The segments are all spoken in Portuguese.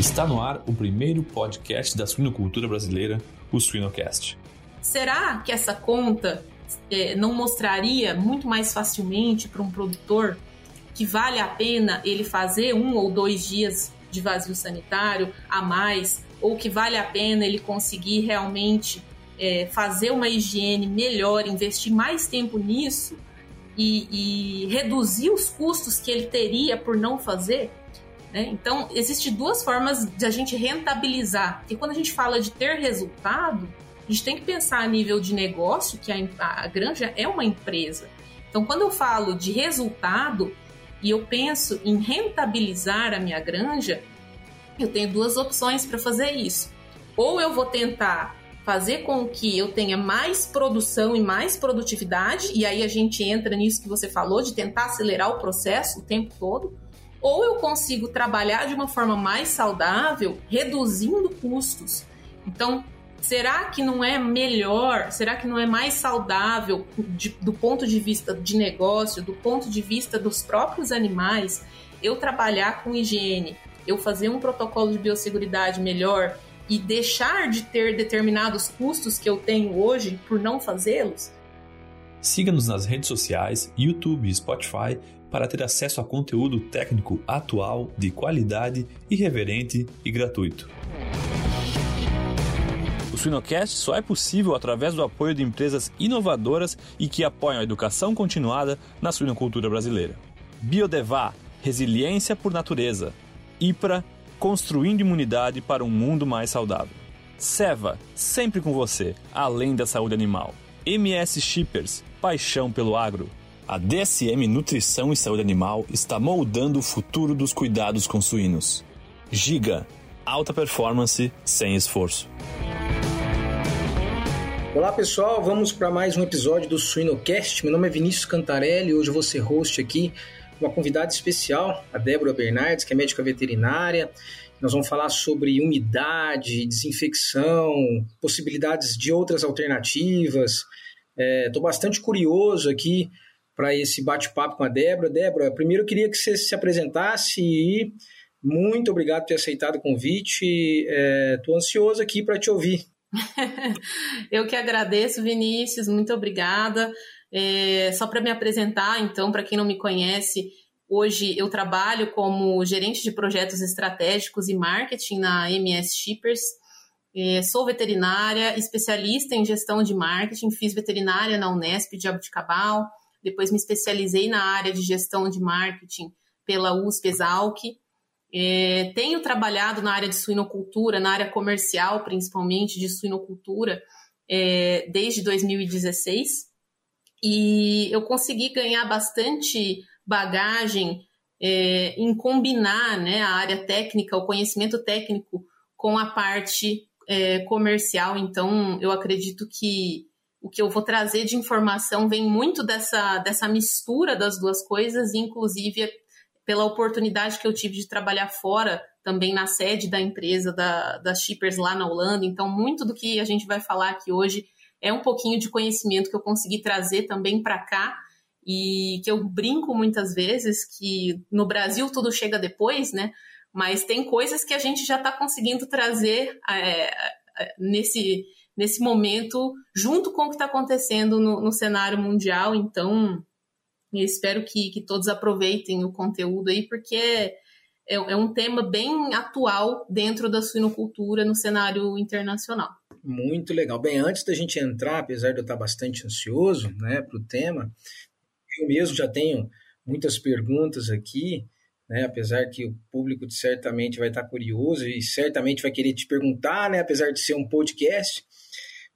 Está no ar o primeiro podcast da suinocultura brasileira, o Suinocast. Será que essa conta é, não mostraria muito mais facilmente para um produtor que vale a pena ele fazer um ou dois dias de vazio sanitário a mais, ou que vale a pena ele conseguir realmente é, fazer uma higiene melhor, investir mais tempo nisso e, e reduzir os custos que ele teria por não fazer? Né? Então, existem duas formas de a gente rentabilizar. Porque quando a gente fala de ter resultado, a gente tem que pensar a nível de negócio, que a, a granja é uma empresa. Então, quando eu falo de resultado e eu penso em rentabilizar a minha granja, eu tenho duas opções para fazer isso. Ou eu vou tentar fazer com que eu tenha mais produção e mais produtividade, e aí a gente entra nisso que você falou, de tentar acelerar o processo o tempo todo ou eu consigo trabalhar de uma forma mais saudável, reduzindo custos. Então, será que não é melhor, será que não é mais saudável de, do ponto de vista de negócio, do ponto de vista dos próprios animais, eu trabalhar com higiene, eu fazer um protocolo de biosseguridade melhor e deixar de ter determinados custos que eu tenho hoje por não fazê-los? Siga-nos nas redes sociais, YouTube e Spotify para ter acesso a conteúdo técnico atual, de qualidade, irreverente e gratuito. O Suinocast só é possível através do apoio de empresas inovadoras e que apoiam a educação continuada na suinocultura brasileira. Biodevá, resiliência por natureza. IPRA, construindo imunidade para um mundo mais saudável. Seva, sempre com você, além da saúde animal. MS Shippers, paixão pelo agro. A DSM Nutrição e Saúde Animal está moldando o futuro dos cuidados com suínos. Giga, alta performance sem esforço. Olá pessoal, vamos para mais um episódio do Suinocast. Meu nome é Vinícius Cantarelli, hoje eu vou ser host aqui, uma convidada especial, a Débora Bernardes, que é médica veterinária. Nós vamos falar sobre umidade, desinfecção, possibilidades de outras alternativas. Estou é, bastante curioso aqui para esse bate-papo com a Débora. Débora, primeiro eu queria que você se apresentasse e muito obrigado por ter aceitado o convite. Estou é, ansioso aqui para te ouvir. eu que agradeço, Vinícius, muito obrigada. É, só para me apresentar, então, para quem não me conhece, hoje eu trabalho como gerente de projetos estratégicos e marketing na MS Shippers. É, sou veterinária, especialista em gestão de marketing, fiz veterinária na Unesp de Abuticabal, depois me especializei na área de gestão de marketing pela USP Exalc. É, tenho trabalhado na área de suinocultura, na área comercial, principalmente de suinocultura, é, desde 2016. E eu consegui ganhar bastante bagagem é, em combinar né, a área técnica, o conhecimento técnico, com a parte é, comercial. Então, eu acredito que o que eu vou trazer de informação vem muito dessa, dessa mistura das duas coisas, inclusive pela oportunidade que eu tive de trabalhar fora, também na sede da empresa da, das Shippers lá na Holanda. Então, muito do que a gente vai falar aqui hoje é um pouquinho de conhecimento que eu consegui trazer também para cá e que eu brinco muitas vezes que no Brasil tudo chega depois, né? Mas tem coisas que a gente já está conseguindo trazer é, nesse nesse momento, junto com o que está acontecendo no, no, cenário mundial. Então, eu espero que, que todos aproveitem o conteúdo aí, porque é, é, um tema bem atual dentro da suinocultura no cenário internacional. Muito legal. Bem, antes da gente entrar, apesar de eu estar bastante ansioso né, para o tema, eu mesmo já tenho muitas perguntas aqui, né, apesar que o público certamente vai estar curioso e certamente vai querer te perguntar, né, apesar de ser um podcast.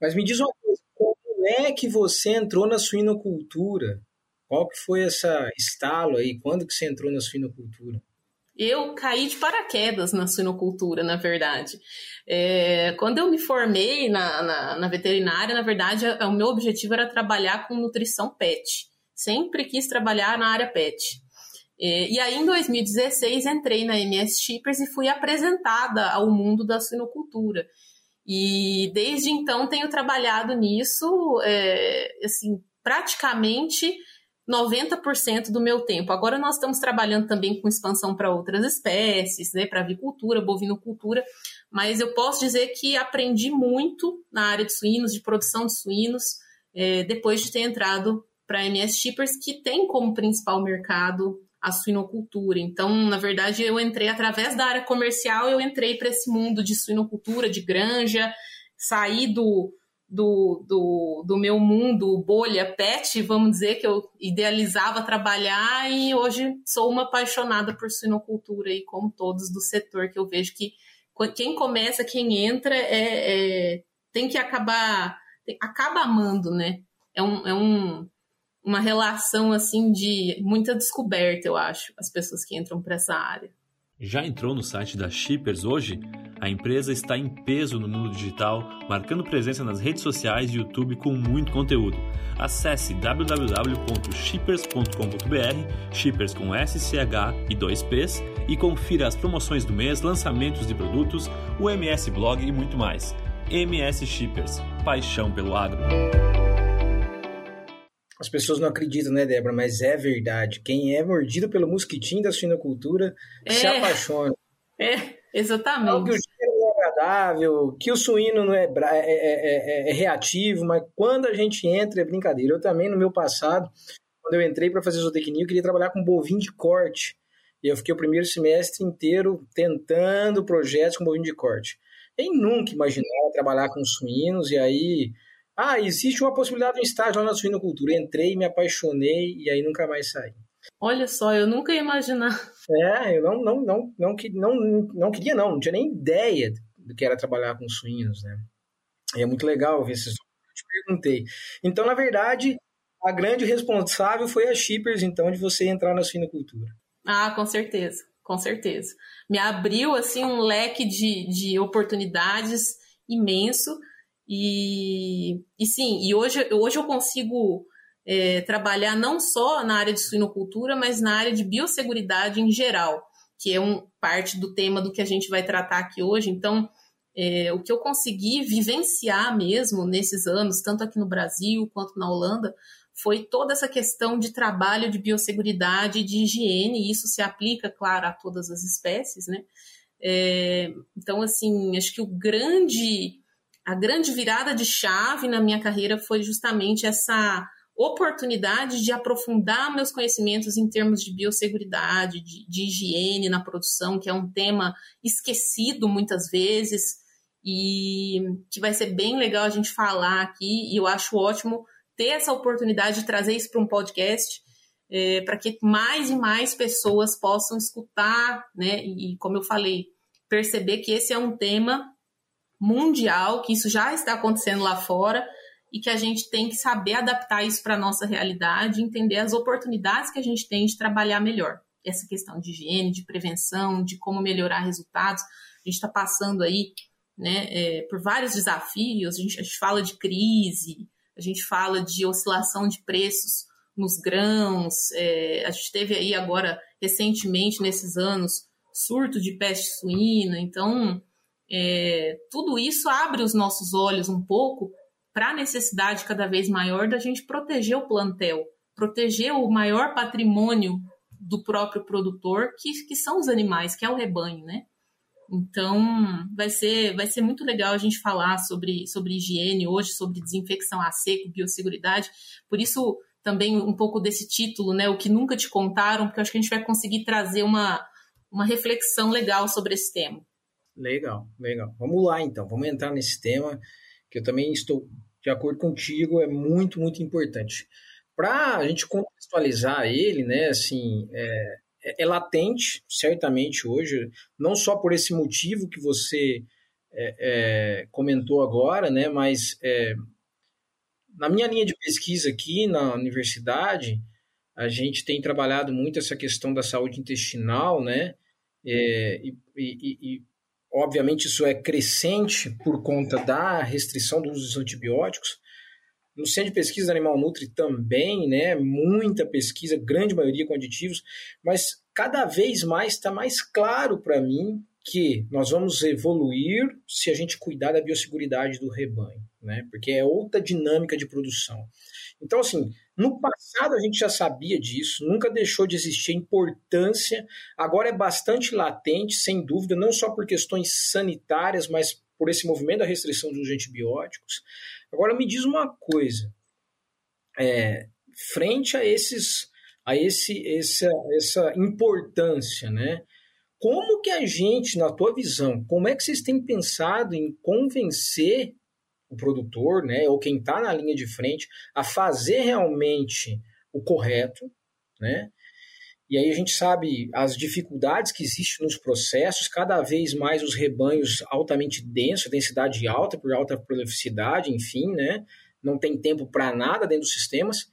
Mas me diz uma coisa, como é que você entrou na suinocultura? Qual que foi essa estalo aí? Quando que você entrou na suinocultura? Eu caí de paraquedas na suinocultura, na verdade. É, quando eu me formei na, na, na, veterinária, na verdade, o meu objetivo era trabalhar com nutrição pet. Sempre quis trabalhar na área pet. É, e aí, em 2016, entrei na MS Shippers e fui apresentada ao mundo da suinocultura. E desde então tenho trabalhado nisso, é, assim, praticamente 90% do meu tempo. Agora nós estamos trabalhando também com expansão para outras espécies, né, para avicultura, bovinocultura, mas eu posso dizer que aprendi muito na área de suínos, de produção de suínos, é, depois de ter entrado para a MS Shippers, que tem como principal mercado a suinocultura. Então, na verdade, eu entrei através da área comercial, eu entrei para esse mundo de suinocultura, de granja, saí do, do, do, do meu mundo bolha pet, vamos dizer, que eu idealizava trabalhar e hoje sou uma apaixonada por suinocultura e como todos do setor, que eu vejo que quem começa, quem entra, é, é tem que acabar, acaba amando, né? É um, é um, uma relação assim de muita descoberta, eu acho, as pessoas que entram para essa área. Já entrou no site da Shippers hoje? A empresa está em peso no mundo digital, marcando presença nas redes sociais e YouTube com muito conteúdo. Acesse www.shippers.com.br, Shippers com SCH e 2Ps, e confira as promoções do mês, lançamentos de produtos, o MS Blog e muito mais. MS Shippers, paixão pelo agro. As pessoas não acreditam, né, Débora? Mas é verdade. Quem é mordido pelo mosquitinho da suinocultura é. se apaixona. É, exatamente. que o cheiro não é agradável, que o suíno não é, é, é, é, reativo, mas quando a gente entra é brincadeira. Eu também, no meu passado, quando eu entrei para fazer zootecnia, eu queria trabalhar com bovino de corte. E eu fiquei o primeiro semestre inteiro tentando projetos com bovino de corte. Eu nunca imaginava trabalhar com suínos, e aí ah, existe uma possibilidade de um estágio lá na suinocultura. Entrei, me apaixonei e aí nunca mais saí. Olha só, eu nunca ia imaginar. É, eu não, não, não, não, não, não queria, não, não tinha nem ideia do que era trabalhar com suínos, né? E é muito legal ver esses. Te perguntei. Então, na verdade, a grande responsável foi a Shippers, então, de você entrar na suinocultura. Ah, com certeza, com certeza. Me abriu, assim, um leque de, de oportunidades imenso e, e sim, e hoje, hoje eu consigo é, trabalhar não só na área de suinocultura, mas na área de biosseguridade em geral, que é um parte do tema do que a gente vai tratar aqui hoje. Então, é, o que eu consegui vivenciar mesmo nesses anos, tanto aqui no Brasil quanto na Holanda, foi toda essa questão de trabalho de biosseguridade de higiene, e isso se aplica, claro, a todas as espécies, né? É, então, assim, acho que o grande a grande virada de chave na minha carreira foi justamente essa oportunidade de aprofundar meus conhecimentos em termos de biosseguridade, de, de, higiene na produção, que é um tema esquecido muitas vezes e que vai ser bem legal a gente falar aqui. E eu acho ótimo ter essa oportunidade de trazer isso para um podcast. É, para que mais e mais pessoas possam escutar, né? E como eu falei, perceber que esse é um tema mundial, que isso já está acontecendo lá fora e que a gente tem que saber adaptar isso para a nossa realidade, entender as oportunidades que a gente tem de trabalhar melhor. Essa questão de higiene, de prevenção, de como melhorar resultados. A gente está passando aí né, é, por vários desafios, a gente, a gente fala de crise, a gente fala de oscilação de preços nos grãos, é, a gente teve aí agora, recentemente, nesses anos, surto de peste suína, então é, tudo isso abre os nossos olhos um pouco para a necessidade cada vez maior da gente proteger o plantel, proteger o maior patrimônio do próprio produtor, que, que são os animais, que é o rebanho, né? Então, vai ser, vai ser muito legal a gente falar sobre, sobre higiene hoje, sobre desinfecção a seco, biosseguridade. Por isso, também um pouco desse título, né? O que nunca te contaram, porque acho que a gente vai conseguir trazer uma, uma reflexão legal sobre esse tema. Legal, legal. Vamos lá então, vamos entrar nesse tema que eu também estou de acordo contigo, é muito, muito importante. Para a gente contextualizar ele, né, assim, é, é, é, latente, certamente hoje, não só por esse motivo que você é, é comentou agora, né, mas é, na minha linha de pesquisa aqui na universidade, a gente tem trabalhado muito essa questão da saúde intestinal, né, é, e, e, e Obviamente, isso é crescente por conta da restrição do uso dos antibióticos. No Centro de Pesquisa Animal Nutri também, né? Muita pesquisa, grande maioria com aditivos, mas cada vez mais está mais claro para mim que nós vamos evoluir se a gente cuidar da biosseguridade do rebanho, né? Porque é outra dinâmica de produção. Então, assim, no passado a gente já sabia disso, nunca deixou de existir importância, agora é bastante latente, sem dúvida, não só por questões sanitárias, mas por esse movimento da restrição dos antibióticos. Agora me diz uma coisa, é, frente a esses a esse, essa, essa importância, né? Como que a gente, na tua visão, como é que vocês têm pensado em convencer o produtor, né, ou quem está na linha de frente, a fazer realmente o correto, né? E aí a gente sabe as dificuldades que existem nos processos, cada vez mais os rebanhos altamente densos, densidade alta, por alta prolificidade, enfim, né? Não tem tempo para nada dentro dos sistemas.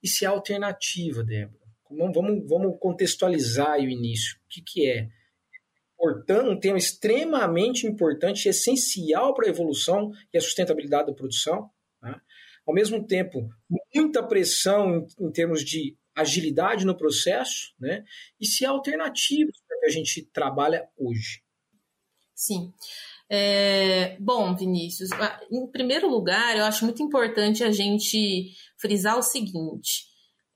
E se há alternativa, Débora? Vamos, vamos contextualizar o início. O que, que é? Um tema extremamente importante, essencial para a evolução e a sustentabilidade da produção. Né? Ao mesmo tempo, muita pressão em, em, termos de agilidade no processo, né? e se há alternativas para que a gente trabalha hoje. Sim. É, bom, Vinícius, em primeiro lugar, eu acho muito importante a gente frisar o seguinte: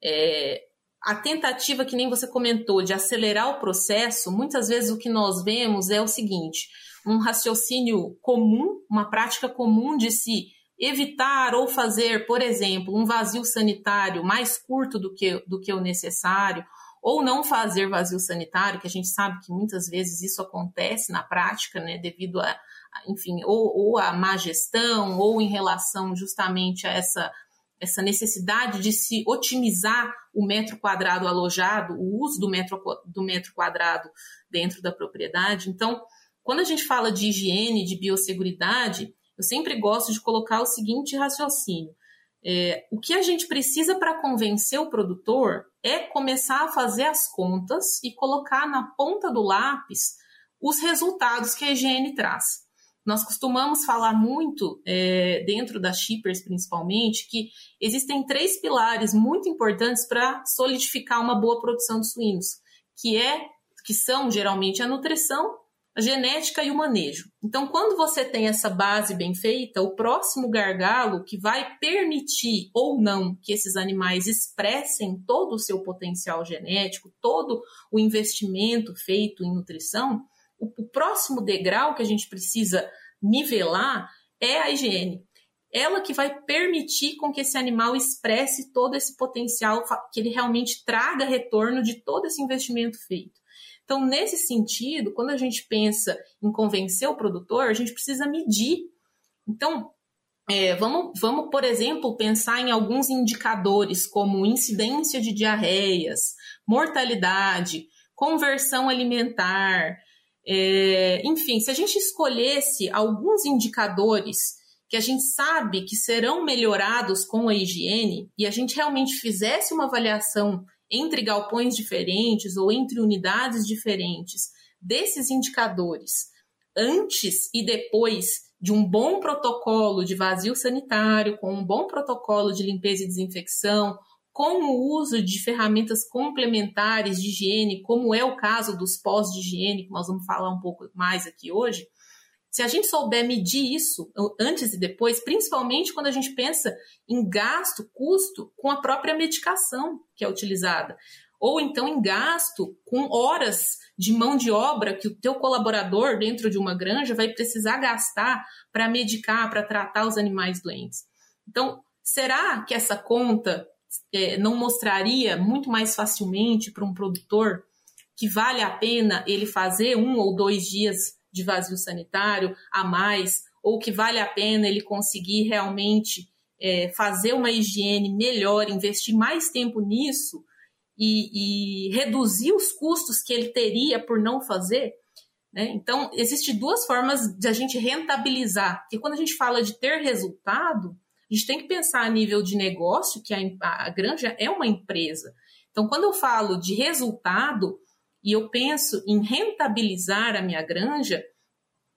é, a tentativa, que nem você comentou, de acelerar o processo, muitas vezes o que nós vemos é o seguinte: um raciocínio comum, uma prática comum de se evitar ou fazer, por exemplo, um vazio sanitário mais curto do que, do que o necessário, ou não fazer vazio sanitário, que a gente sabe que muitas vezes isso acontece na prática, né, devido a, enfim, ou, ou a má gestão, ou em relação justamente a essa essa necessidade de se otimizar o metro quadrado alojado, o uso do metro, do metro quadrado dentro da propriedade. Então, quando a gente fala de higiene, de biosseguridade, eu sempre gosto de colocar o seguinte raciocínio. É, o que a gente precisa para convencer o produtor é começar a fazer as contas e colocar na ponta do lápis os resultados que a higiene traz. Nós costumamos falar muito, é, dentro das shippers principalmente, que existem três pilares muito importantes para solidificar uma boa produção de suínos, que é que são geralmente a nutrição, a genética e o manejo. Então, quando você tem essa base bem feita, o próximo gargalo que vai permitir ou não que esses animais expressem todo o seu potencial genético, todo o investimento feito em nutrição, o, próximo degrau que a gente precisa nivelar é a higiene. Ela que vai permitir com que esse animal expresse todo esse potencial, que ele realmente traga retorno de todo esse investimento feito. Então, nesse sentido, quando a gente pensa em convencer o produtor, a gente precisa medir. Então, é, vamos, vamos, por exemplo, pensar em alguns indicadores, como incidência de diarreias, mortalidade, conversão alimentar, é, enfim, se a gente escolhesse alguns indicadores que a gente sabe que serão melhorados com a higiene e a gente realmente fizesse uma avaliação entre galpões diferentes ou entre unidades diferentes desses indicadores antes e depois de um bom protocolo de vazio sanitário, com um bom protocolo de limpeza e desinfecção, com o uso de ferramentas complementares de higiene, como é o caso dos pós de higiene, que nós vamos falar um pouco mais aqui hoje, se a gente souber medir isso antes e depois, principalmente quando a gente pensa em gasto, custo com a própria medicação que é utilizada, ou então em gasto com horas de mão de obra que o teu colaborador dentro de uma granja vai precisar gastar para medicar, para tratar os animais doentes. Então, será que essa conta é, não mostraria muito mais facilmente para um produtor que vale a pena ele fazer um ou dois dias de vazio sanitário a mais, ou que vale a pena ele conseguir realmente é, fazer uma higiene melhor, investir mais tempo nisso e, e, reduzir os custos que ele teria por não fazer. Né? Então, existem duas formas de a gente rentabilizar, porque quando a gente fala de ter resultado, a gente tem que pensar a nível de negócio, que a, a granja é uma empresa. Então, quando eu falo de resultado e eu penso em rentabilizar a minha granja,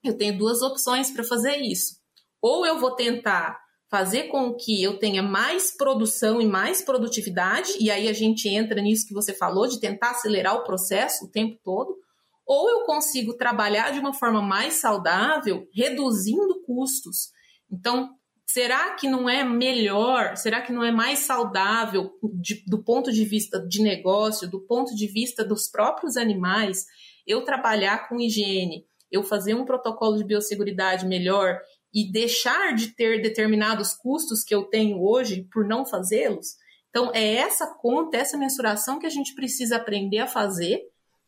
eu tenho duas opções para fazer isso. Ou eu vou tentar fazer com que eu tenha mais produção e mais produtividade, e aí a gente entra nisso que você falou, de tentar acelerar o processo o tempo todo, ou eu consigo trabalhar de uma forma mais saudável, reduzindo custos. Então, Será que não é melhor? Será que não é mais saudável de, do ponto de vista de negócio, do ponto de vista dos próprios animais, eu trabalhar com higiene, eu fazer um protocolo de biosseguridade melhor e deixar de ter determinados custos que eu tenho hoje por não fazê-los? Então, é essa conta, essa mensuração que a gente precisa aprender a fazer,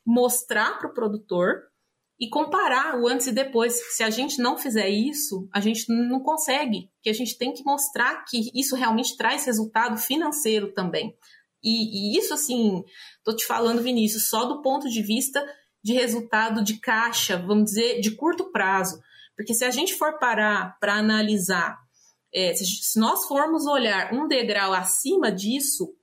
mostrar para o produtor e comparar o antes e depois. Se a gente não fizer isso, a gente não consegue, que a gente tem que mostrar que isso realmente traz resultado financeiro também. E, e isso, assim, tô te falando, Vinícius, só do ponto de vista de resultado de caixa, vamos dizer, de curto prazo. Porque se a gente for parar para analisar, é, se, se, nós formos olhar um degrau acima disso,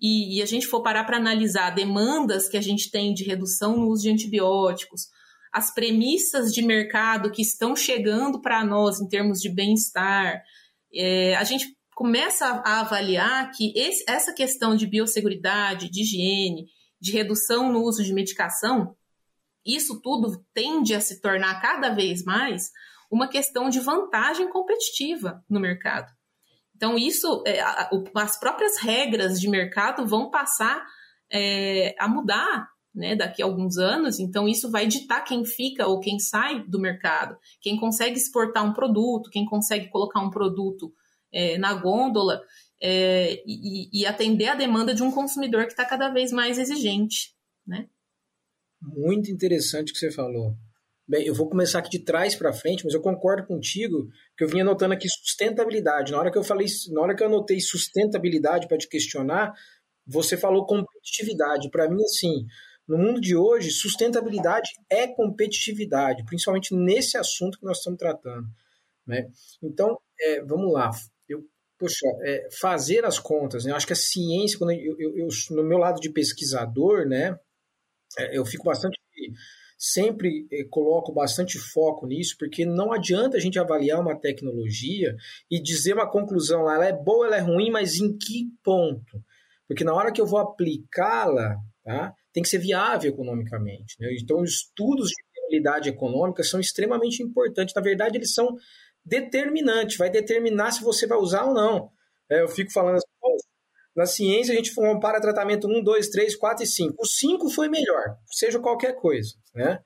e, e a gente for parar para analisar demandas que a gente tem de redução no uso de antibióticos, as premissas de mercado que estão chegando para nós em termos de bem-estar, é, a gente começa a avaliar que esse, essa questão de biosseguridade, de higiene, de redução no uso de medicação, isso tudo tende a se tornar cada vez mais uma questão de vantagem competitiva no mercado. Então, isso, é, as próprias regras de mercado vão passar é, a mudar né, daqui a alguns anos, então isso vai ditar quem fica ou quem sai do mercado, quem consegue exportar um produto, quem consegue colocar um produto é, na gôndola é, e, e, atender a demanda de um consumidor que está cada vez mais exigente. Né? Muito interessante o que você falou. Bem, eu vou começar aqui de trás para frente, mas eu concordo contigo que eu vinha anotando aqui sustentabilidade. Na hora que eu falei, na hora que eu anotei sustentabilidade para te questionar, você falou competitividade. Para mim, assim, no mundo de hoje, sustentabilidade é competitividade, principalmente nesse assunto que nós estamos tratando. Né? Então, é, vamos lá. Eu, poxa, é, fazer as contas, né? eu acho que a ciência, quando eu, eu, eu, no meu lado de pesquisador, né, é, eu fico bastante sempre eh, coloco bastante foco nisso, porque não adianta a gente avaliar uma tecnologia e dizer uma conclusão lá, ela é boa, ela é ruim, mas em que ponto? Porque na hora que eu vou aplicá-la, tá, tem que ser viável economicamente. Né? Então, os estudos de viabilidade econômica são extremamente importantes. Na verdade, eles são determinantes, vai determinar se você vai usar ou não. É, eu fico falando assim, na ciência, a gente compara tratamento 1, 2, 3, 4 e 5. O 5 foi melhor, seja qualquer coisa, né?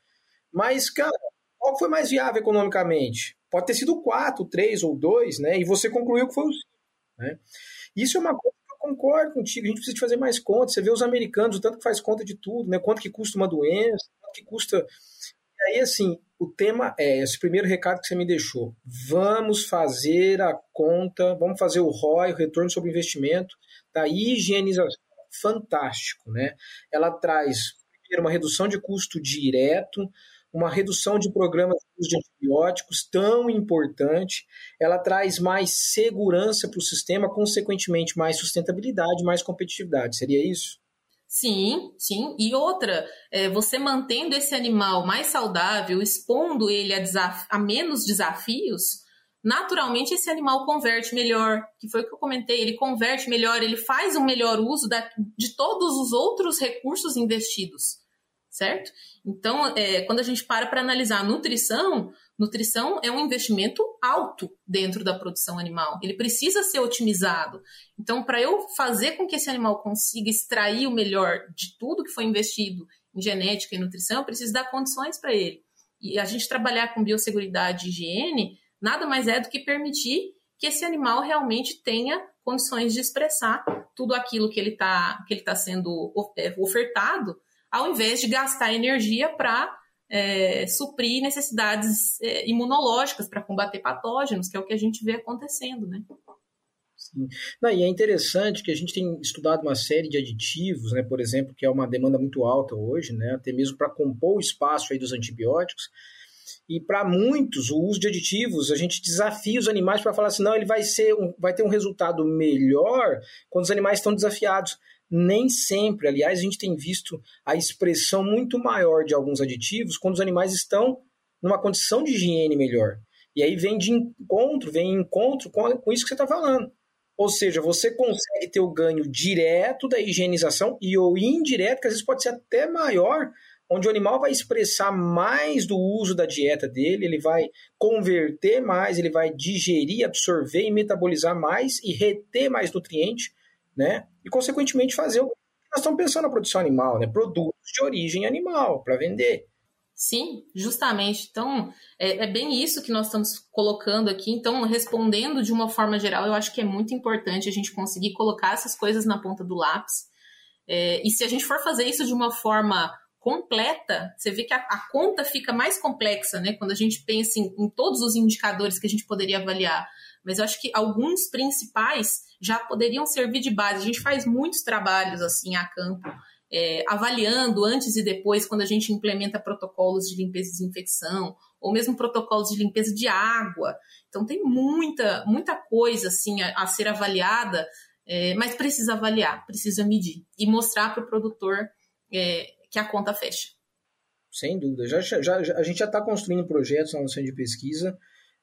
Mas, cara, qual foi mais viável economicamente? Pode ter sido 4, 3 ou 2, né? E você concluiu que foi o 5, né? Isso é uma coisa concordo contigo, a gente precisa de fazer mais contas. Você vê os americanos, o tanto que faz conta de tudo, né? Quanto que custa uma doença, quanto que custa... E aí, assim, o tema é, esse primeiro recado que você me deixou, vamos fazer a conta, vamos fazer o ROI, o retorno sobre investimento, da higienização. Fantástico, né? Ela traz, primeiro, uma redução de custo direto, uma redução de programas de antibióticos tão importante, ela traz mais segurança para o sistema, consequentemente mais sustentabilidade, mais competitividade. Seria isso? Sim, sim. E outra, é, você mantendo esse animal mais saudável, expondo ele a, a menos desafios, naturalmente esse animal converte melhor, que foi o que eu comentei, ele converte melhor, ele faz um melhor uso da, de todos os outros recursos investidos, certo? Então, é, quando a gente para para analisar a nutrição, nutrição é um investimento alto dentro da produção animal. Ele precisa ser otimizado. Então, para eu fazer com que esse animal consiga extrair o melhor de tudo que foi investido em genética e nutrição, eu preciso dar condições para ele. E a gente trabalhar com biosseguridade e higiene nada mais é do que permitir que esse animal realmente tenha condições de expressar tudo aquilo que ele está tá sendo é, ofertado, ao invés de gastar energia para é, suprir necessidades é, imunológicas para combater patógenos, que é o que a gente vê acontecendo, né? Sim. Não, e é interessante que a gente tem estudado uma série de aditivos, né, por exemplo, que é uma demanda muito alta hoje, né, até mesmo para compor o espaço aí dos antibióticos, e para muitos, o uso de aditivos, a gente desafia os animais para falar assim, não, ele vai ser um, vai ter um resultado melhor quando os animais estão desafiados. Nem sempre, aliás, a gente tem visto a expressão muito maior de alguns aditivos quando os animais estão numa condição de higiene melhor. E aí vem de encontro, vem em encontro com, com isso que você está falando. Ou seja, você consegue ter o ganho direto da higienização e o indireto, que às vezes pode ser até maior onde o animal vai expressar mais do uso da dieta dele, ele vai converter mais, ele vai digerir, absorver e metabolizar mais e reter mais nutriente, né? E consequentemente fazer o nós estamos pensando na produção animal, né? Produtos de origem animal para vender. Sim, justamente. Então, é, é, bem isso que nós estamos colocando aqui. Então, respondendo de uma forma geral, eu acho que é muito importante a gente conseguir colocar essas coisas na ponta do lápis. É, e se a gente for fazer isso de uma forma completa, você vê que a, a conta fica mais complexa, né? Quando a gente pensa em, em todos os indicadores que a gente poderia avaliar. Mas eu acho que alguns principais já poderiam servir de base. A gente faz muitos trabalhos assim a campo é, avaliando antes e depois, quando a gente implementa protocolos de limpeza e desinfecção, ou mesmo protocolos de limpeza de água. Então, tem muita, muita coisa assim a, a ser avaliada, é, mas precisa avaliar, precisa medir e mostrar para o produtor é, que a conta fecha. Sem dúvida. Já, já, já a gente já está construindo projetos na noção de pesquisa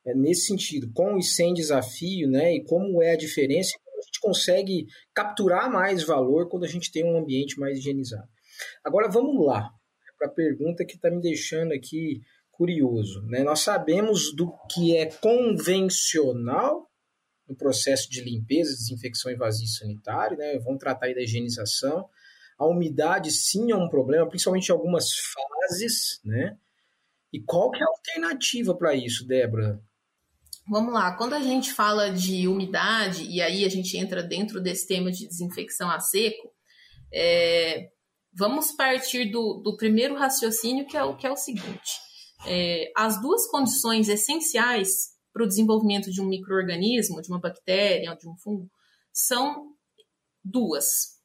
é, nesse sentido, com e sem desafio, né? E como é a diferença a gente consegue capturar mais valor quando a gente tem um ambiente mais higienizado. Agora vamos lá para a pergunta que está me deixando aqui curioso. Né? Nós sabemos do que é convencional no processo de limpeza, desinfecção e vazio sanitário, né? vamos tratar aí da higienização. A umidade sim é um problema, principalmente em algumas fases, né? E qual que é a alternativa para isso, Débora? Vamos lá, quando a gente fala de umidade, e aí a gente entra dentro desse tema de desinfecção a seco, é, vamos partir do, do, primeiro raciocínio, que é o, que é o seguinte: é, as duas condições essenciais para o desenvolvimento de um microorganismo, de uma bactéria, de um fungo, são duas: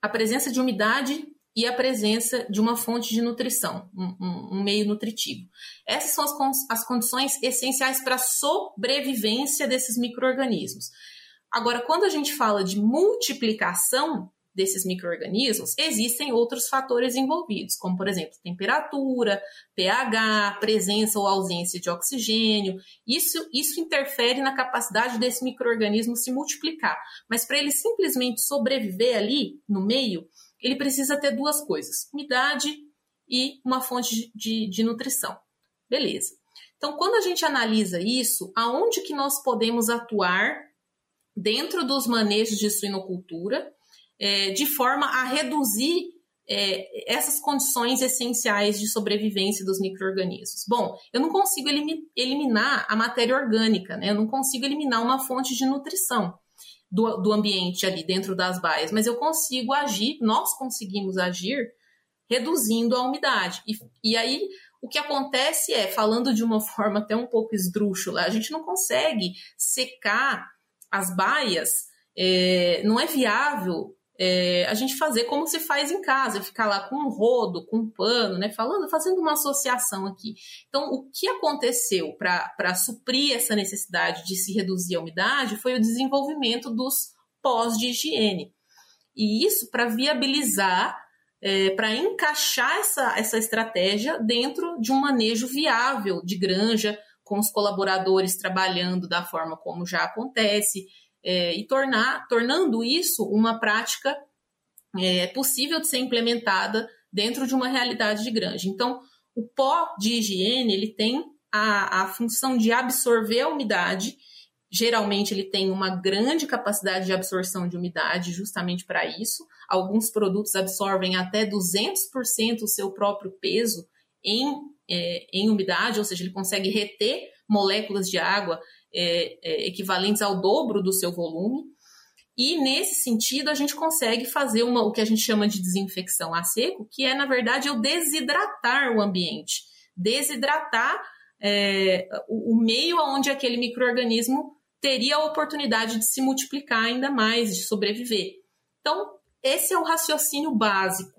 a presença de umidade e a presença de uma fonte de nutrição, um, um, um meio nutritivo. Essas são as, as condições essenciais para a sobrevivência desses micro-organismos. Agora, quando a gente fala de multiplicação desses micro-organismos, existem outros fatores envolvidos, como, por exemplo, temperatura, pH, presença ou ausência de oxigênio. Isso, isso interfere na capacidade desse microorganismo se multiplicar. Mas para ele simplesmente sobreviver ali no meio, ele precisa ter duas coisas: umidade e uma fonte de, de nutrição. Beleza. Então, quando a gente analisa isso, aonde que nós podemos atuar dentro dos manejos de suinocultura, é, de forma a reduzir é, essas condições essenciais de sobrevivência dos micro-organismos? Bom, eu não consigo eliminar a matéria orgânica, né? eu não consigo eliminar uma fonte de nutrição do, do ambiente ali dentro das baias, mas eu consigo agir, nós conseguimos agir reduzindo a umidade. E, e aí o que acontece é, falando de uma forma até um pouco esdrúxula, a gente não consegue secar as baias, é, não é viável é, a gente fazer como se faz em casa, ficar lá com um rodo, com um pano, né? Falando, fazendo uma associação aqui. Então, o que aconteceu para suprir essa necessidade de se reduzir a umidade foi o desenvolvimento dos pós de higiene. E isso para viabilizar, é, para encaixar essa, essa estratégia dentro de um manejo viável de granja, com os colaboradores trabalhando da forma como já acontece é, e tornar, tornando isso uma prática é, possível de ser implementada dentro de uma realidade de granja. Então, o pó de higiene ele tem a, a função de absorver a umidade. Geralmente ele tem uma grande capacidade de absorção de umidade, justamente para isso. Alguns produtos absorvem até 200% o seu próprio peso em, é, em umidade, ou seja, ele consegue reter moléculas de água é, é, equivalentes ao dobro do seu volume. E nesse sentido, a gente consegue fazer uma, o que a gente chama de desinfecção a seco, que é, na verdade, o desidratar o ambiente. Desidratar é, o, o meio onde aquele microorganismo teria a oportunidade de se multiplicar ainda mais, de sobreviver. Então, esse é o raciocínio básico.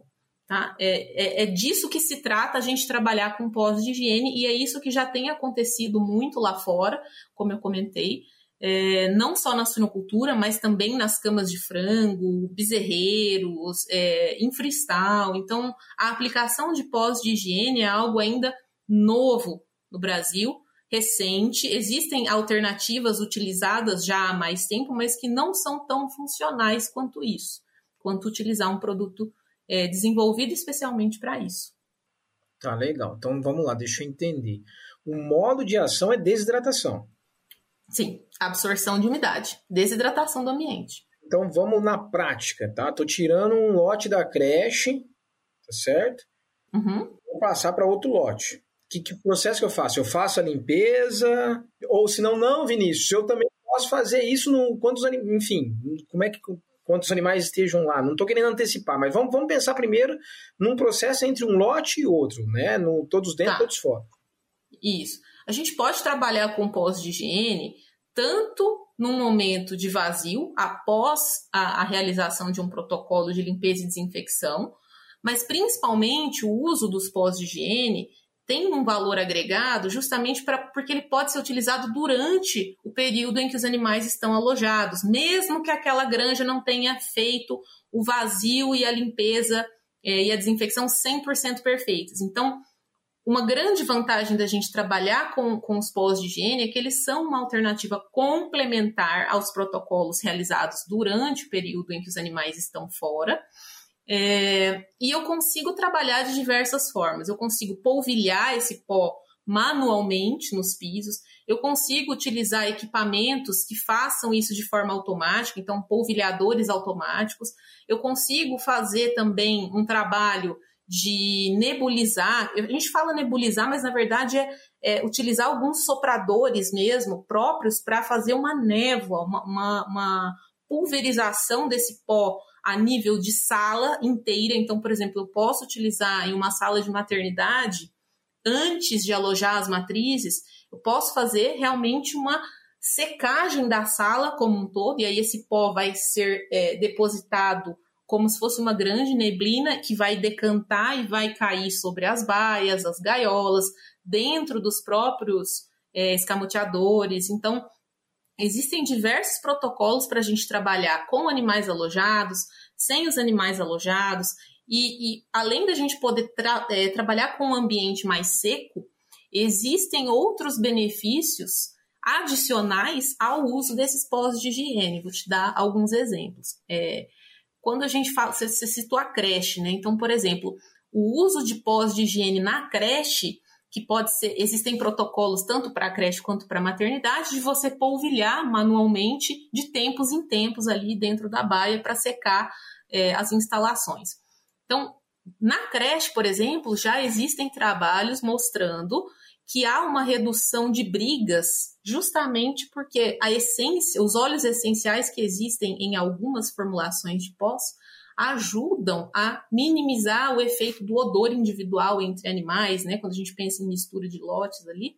Tá? É, é, é, disso que se trata a gente trabalhar com pós de higiene e é isso que já tem acontecido muito lá fora, como eu comentei, é, não só na suinocultura, mas também nas camas de frango, bezerreiros, é, em freestyle. Então, a aplicação de pós de higiene é algo ainda novo no Brasil, recente. Existem alternativas utilizadas já há mais tempo, mas que não são tão funcionais quanto isso, quanto utilizar um produto é, desenvolvido especialmente para isso. Tá legal. Então vamos lá, deixa eu entender. O modo de ação é desidratação. Sim, absorção de umidade, desidratação do ambiente. Então vamos na prática, tá? Tô tirando um lote da creche, tá certo? Uhum. Vou passar para outro lote. Que, que processo que eu faço? Eu faço a limpeza? Ou se não, não, Vinícius, eu também posso fazer isso no, quantos enfim, como é que quantos animais estejam lá. Não estou querendo antecipar, mas vamos, vamos pensar primeiro num processo entre um lote e outro, né? No, todos dentro, tá. todos fora. Isso. A gente pode trabalhar com pós de higiene tanto num momento de vazio, após a, a realização de um protocolo de limpeza e desinfecção, mas principalmente o uso dos pós de higiene tem um valor agregado justamente pra, porque ele pode ser utilizado durante o período em que os animais estão alojados, mesmo que aquela granja não tenha feito o vazio e a limpeza é, e a desinfecção 100% perfeitas. Então, uma grande vantagem da gente trabalhar com, com os pós de higiene é que eles são uma alternativa complementar aos protocolos realizados durante o período em que os animais estão fora é, e eu consigo trabalhar de diversas formas. Eu consigo polvilhar esse pó manualmente nos pisos, eu consigo utilizar equipamentos que façam isso de forma automática, então polvilhadores automáticos. Eu consigo fazer também um trabalho de nebulizar. A gente fala nebulizar, mas na verdade é, é utilizar alguns sopradores mesmo próprios para fazer uma névoa, uma, uma, uma pulverização desse pó a nível de sala inteira. Então, por exemplo, eu posso utilizar em uma sala de maternidade, antes de alojar as matrizes, eu posso fazer realmente uma secagem da sala como um todo, e aí esse pó vai ser é, depositado como se fosse uma grande neblina que vai decantar e vai cair sobre as baias, as gaiolas, dentro dos próprios é, escamoteadores. Então, Existem diversos protocolos para a gente trabalhar com animais alojados, sem os animais alojados, e, e além da gente poder tra é, trabalhar com um ambiente mais seco, existem outros benefícios adicionais ao uso desses pós de higiene. Vou te dar alguns exemplos. É, quando a gente fala, você, você citou a creche, né? Então, por exemplo, o uso de pós de higiene na creche que pode ser, existem protocolos tanto para a creche quanto para a maternidade, de você polvilhar manualmente de tempos em tempos ali dentro da baia para secar é, as instalações. Então, na creche, por exemplo, já existem trabalhos mostrando que há uma redução de brigas, justamente porque a essência, os óleos essenciais que existem em algumas formulações de pós, ajudam a minimizar o efeito do odor individual entre animais, né? Quando a gente pensa em mistura de lotes ali.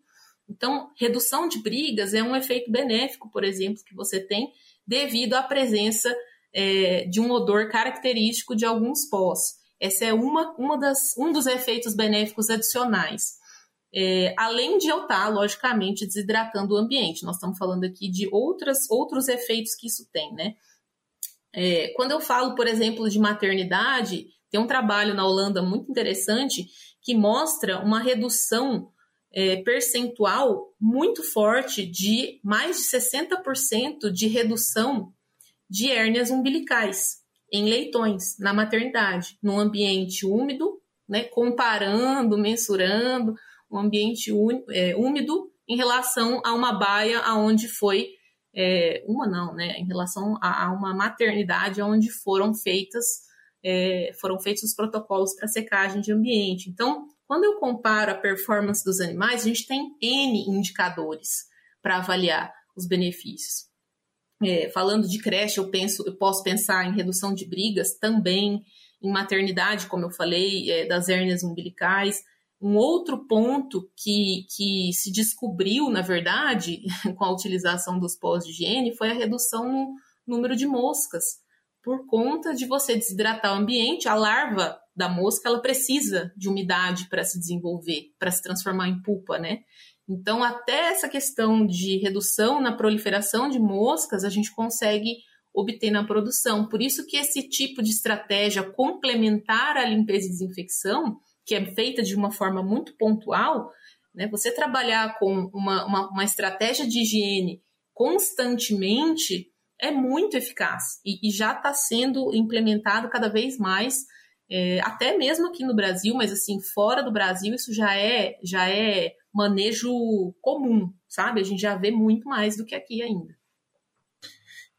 Então, redução de brigas é um efeito benéfico, por exemplo, que você tem devido à presença é, de um odor característico de alguns pós. Essa é uma, uma das, um dos efeitos benéficos adicionais. É, além de eu estar, logicamente, desidratando o ambiente. Nós estamos falando aqui de outras, outros efeitos que isso tem, né? É, quando eu falo, por exemplo, de maternidade, tem um trabalho na Holanda muito interessante que mostra uma redução é, percentual muito forte de mais de 60% de redução de hérnias umbilicais em leitões na maternidade, num ambiente úmido, né, comparando, mensurando um ambiente é, úmido em relação a uma baia aonde foi é, uma não, né, em relação a, a uma maternidade onde foram feitas é, foram feitos os protocolos para secagem de ambiente. Então, quando eu comparo a performance dos animais, a gente tem N indicadores para avaliar os benefícios. É, falando de creche, eu penso, eu posso pensar em redução de brigas também, em maternidade, como eu falei, é, das hérnias umbilicais, um outro ponto que, que se descobriu, na verdade, com a utilização dos pós de higiene foi a redução no número de moscas. Por conta de você desidratar o ambiente, a larva da mosca ela precisa de umidade para se desenvolver, para se transformar em pupa, né? Então, até essa questão de redução na proliferação de moscas, a gente consegue obter na produção. Por isso que esse tipo de estratégia complementar à limpeza e desinfecção, que é feita de uma forma muito pontual, né? Você trabalhar com uma, uma, uma estratégia de higiene constantemente é muito eficaz e, e já está sendo implementado cada vez mais é, até mesmo aqui no Brasil, mas assim, fora do Brasil, isso já é, já é manejo comum, sabe? A gente já vê muito mais do que aqui ainda.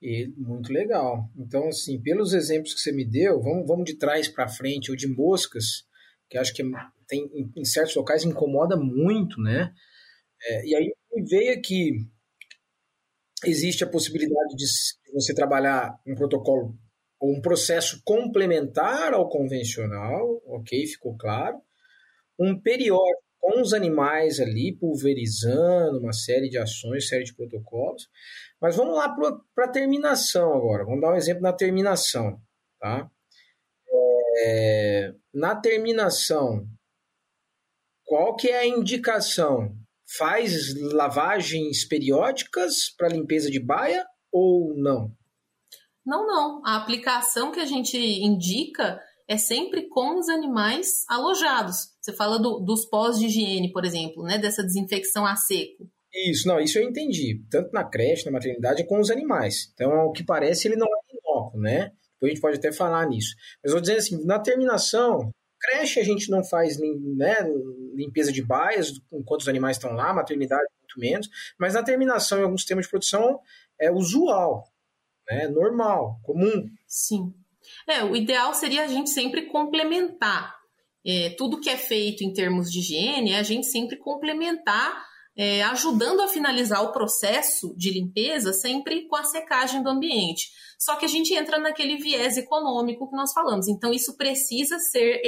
E muito legal. Então, assim, pelos exemplos que você me deu, vamos, vamos de trás para frente, ou de moscas, que acho que tem, em certos locais incomoda muito, né? É, e aí veio aqui, existe a possibilidade de você trabalhar um protocolo ou um processo complementar ao convencional, ok, ficou claro. Um periódico com os animais ali, pulverizando uma série de ações, série de protocolos. Mas vamos lá para a terminação agora. Vamos dar um exemplo na terminação. Tá? É, na terminação, qual que é a indicação? Faz lavagens periódicas para limpeza de baia ou não? Não, não. A aplicação que a gente indica é sempre com os animais alojados. Você fala do, dos pós de higiene, por exemplo, né? Dessa desinfecção a seco. Isso, não, isso eu entendi. Tanto na creche, na maternidade, é com os animais. Então, o que parece, ele não é inócuo, né? Depois a gente pode até falar nisso. Mas vou dizer assim, na terminação, creche a gente não faz né, limpeza de baias enquanto os animais estão lá, maternidade muito menos. Mas na terminação, em alguns sistemas de produção, é usual né? Normal, comum. Sim. É, o ideal seria a gente sempre complementar. É, tudo que é feito em termos de higiene, é a gente sempre complementar, é, ajudando a finalizar o processo de limpeza sempre com a secagem do ambiente. Só que a gente entra naquele viés econômico que nós falamos. Então, isso precisa ser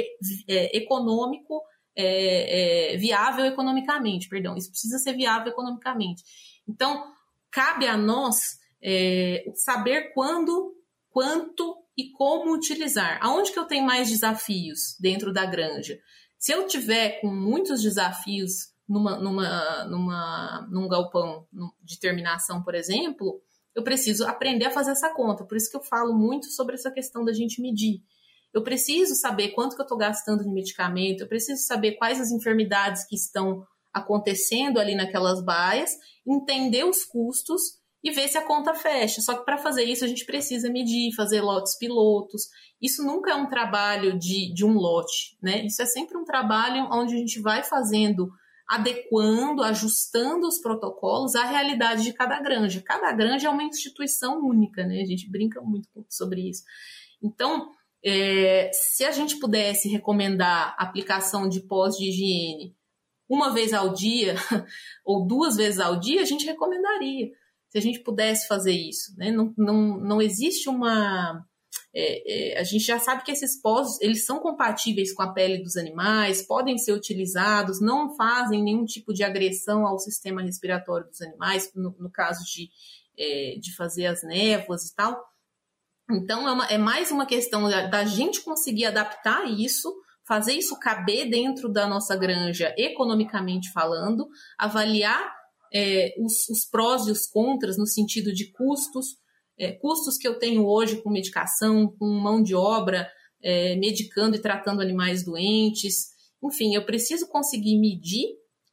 é, econômico, é, é, viável economicamente, perdão. Isso precisa ser viável economicamente. Então, cabe a nós é, saber quando, quanto e como utilizar. Aonde que eu tenho mais desafios dentro da granja? Se eu tiver com muitos desafios numa, numa, numa, num galpão de terminação, por exemplo, eu preciso aprender a fazer essa conta. Por isso que eu falo muito sobre essa questão da gente medir. Eu preciso saber quanto que eu estou gastando de medicamento, eu preciso saber quais as enfermidades que estão acontecendo ali naquelas baias, entender os custos e ver se a conta fecha. Só que para fazer isso a gente precisa medir, fazer lotes pilotos. Isso nunca é um trabalho de, de um lote, né? Isso é sempre um trabalho onde a gente vai fazendo, adequando, ajustando os protocolos à realidade de cada granja. Cada granja é uma instituição única, né? A gente brinca muito sobre isso. Então, é, se a gente pudesse recomendar aplicação de pós de higiene uma vez ao dia ou duas vezes ao dia, a gente recomendaria se a gente pudesse fazer isso. Né? Não, não, não existe uma. É, é, a gente já sabe que esses pós eles são compatíveis com a pele dos animais, podem ser utilizados, não fazem nenhum tipo de agressão ao sistema respiratório dos animais, no, no caso de, é, de fazer as névoas e tal. Então, é, uma, é mais uma questão da, da gente conseguir adaptar isso fazer isso caber dentro da nossa granja, economicamente falando, avaliar é, os, os, prós e os contras no sentido de custos, é, custos que eu tenho hoje com medicação, com mão de obra, é, medicando e tratando animais doentes. Enfim, eu preciso conseguir medir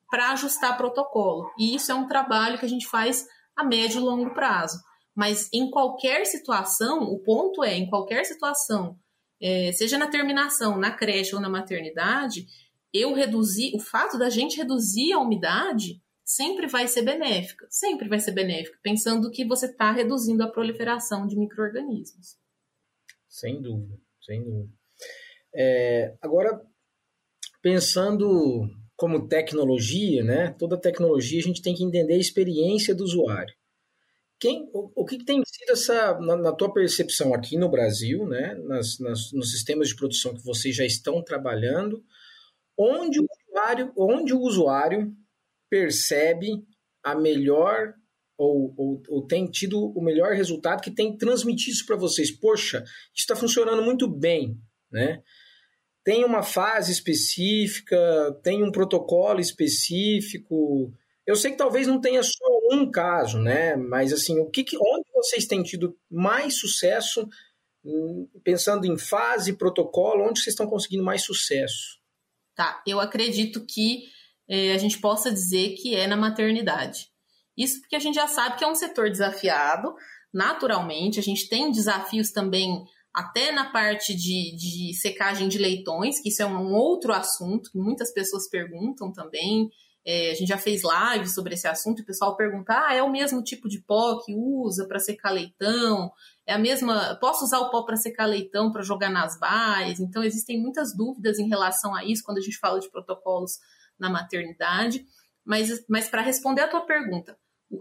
para ajustar protocolo. E isso é um trabalho que a gente faz a médio e longo prazo. Mas em qualquer situação, o ponto é, em qualquer situação, é, seja na terminação, na creche ou na maternidade, eu reduzir, o fato da gente reduzir a umidade sempre vai ser benéfica, sempre vai ser benéfica, pensando que você está reduzindo a proliferação de micro-organismos. Sem dúvida, sem dúvida. É, agora, pensando como tecnologia, né? Toda tecnologia a gente tem que entender a experiência do usuário. Quem, o, o que tem sido essa, na, na, tua percepção aqui no Brasil, né? Nas, nas, nos sistemas de produção que vocês já estão trabalhando, onde o usuário, onde o usuário percebe a melhor ou, ou, ou, tem tido o melhor resultado, que tem transmitido isso para vocês. Poxa, isso está funcionando muito bem, né? Tem uma fase específica, tem um protocolo específico. Eu sei que talvez não tenha só um caso, né? Mas assim, o que, onde vocês têm tido mais sucesso hum, pensando em fase, protocolo, onde vocês estão conseguindo mais sucesso? Tá, eu acredito que é, a gente possa dizer que é na maternidade. Isso porque a gente já sabe que é um setor desafiado, naturalmente, a gente tem desafios também até na parte de, de secagem de leitões, que isso é um outro assunto que muitas pessoas perguntam também. É, a gente já fez live sobre esse assunto e o pessoal pergunta: ah, é o mesmo tipo de pó que usa para secar leitão? É a mesma. Posso usar o pó para secar leitão para jogar nas baias? Então, existem muitas dúvidas em relação a isso quando a gente fala de protocolos na maternidade. Mas, mas para responder a tua pergunta,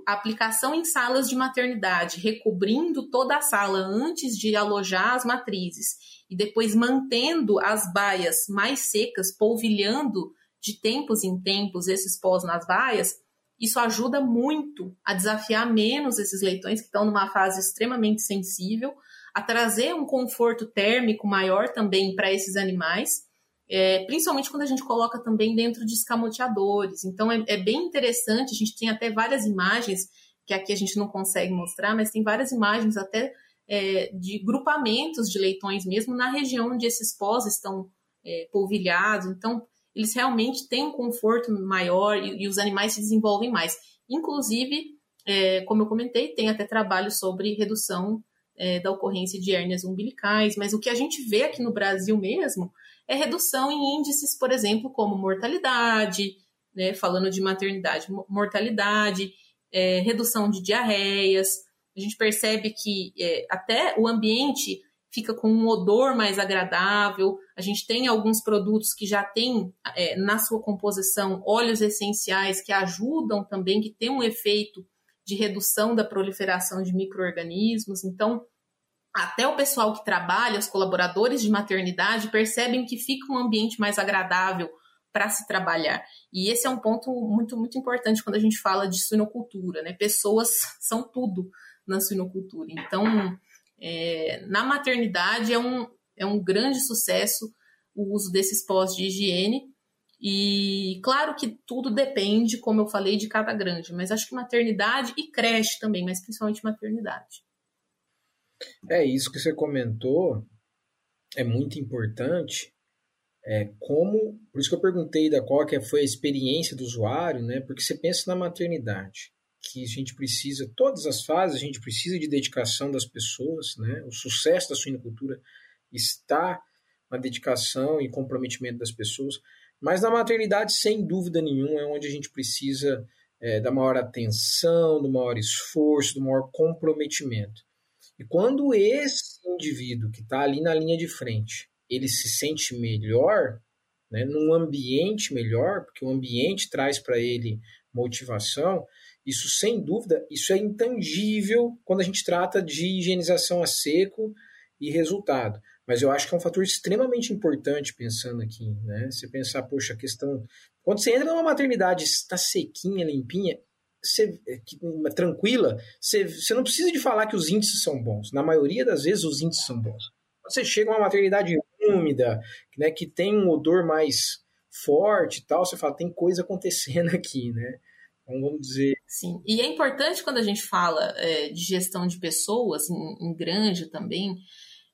a aplicação em salas de maternidade, recobrindo toda a sala antes de alojar as matrizes e depois mantendo as baias mais secas, polvilhando de tempos em tempos esses pós nas baias, isso ajuda muito a desafiar menos esses leitões que estão numa fase extremamente sensível, a trazer um conforto térmico maior também para esses animais, é, principalmente quando a gente coloca também dentro de escamoteadores. Então é, é bem interessante, a gente tem até várias imagens que aqui a gente não consegue mostrar, mas tem várias imagens até é, de grupamentos de leitões mesmo na região onde esses pós estão é, polvilhados. Então, eles realmente têm um conforto maior e, e os animais se desenvolvem mais. Inclusive, é, como eu comentei, tem até trabalho sobre redução é, da ocorrência de hérnias umbilicais, mas o que a gente vê aqui no Brasil mesmo é redução em índices, por exemplo, como mortalidade, né, falando de maternidade, mortalidade, é, redução de diarreias. A gente percebe que é, até o ambiente fica com um odor mais agradável. A gente tem alguns produtos que já têm é, na sua composição óleos essenciais que ajudam também, que tem um efeito de redução da proliferação de micro-organismos. Então, até o pessoal que trabalha, os colaboradores de maternidade, percebem que fica um ambiente mais agradável para se trabalhar. E esse é um ponto muito, muito importante quando a gente fala de suinocultura, né? Pessoas são tudo na suinocultura. Então, é, na maternidade é um, é um grande sucesso o uso desses pós de higiene. E claro que tudo depende, como eu falei, de cada grande, mas acho que maternidade e creche também, mas principalmente maternidade. É isso que você comentou, é muito importante. É, como, por isso que eu perguntei da qual que foi a experiência do usuário, né? Porque você pensa na maternidade que a gente precisa, todas as fases, a gente precisa de dedicação das pessoas, né? O sucesso da suinocultura está na dedicação e comprometimento das pessoas, mas na maternidade, sem dúvida nenhuma, é onde a gente precisa é, da maior atenção, do maior esforço, do maior comprometimento. E quando esse indivíduo que está ali na linha de frente, ele se sente melhor, né, num ambiente melhor, porque o ambiente traz para ele motivação, isso, sem dúvida, isso é intangível quando a gente trata de higienização a seco e resultado. Mas eu acho que é um fator extremamente importante pensando aqui, né? Você pensar, poxa, a questão... Quando você entra numa maternidade, está sequinha, limpinha, você, é, tranquila, você, não precisa de falar que os índices são bons. Na maioria das vezes, os índices são bons. Você chega numa maternidade úmida, né, que tem um odor mais forte e tal, você fala, tem coisa acontecendo aqui, né? Então, vamos dizer. Sim, e é importante quando a gente fala é, de gestão de pessoas, em, em também,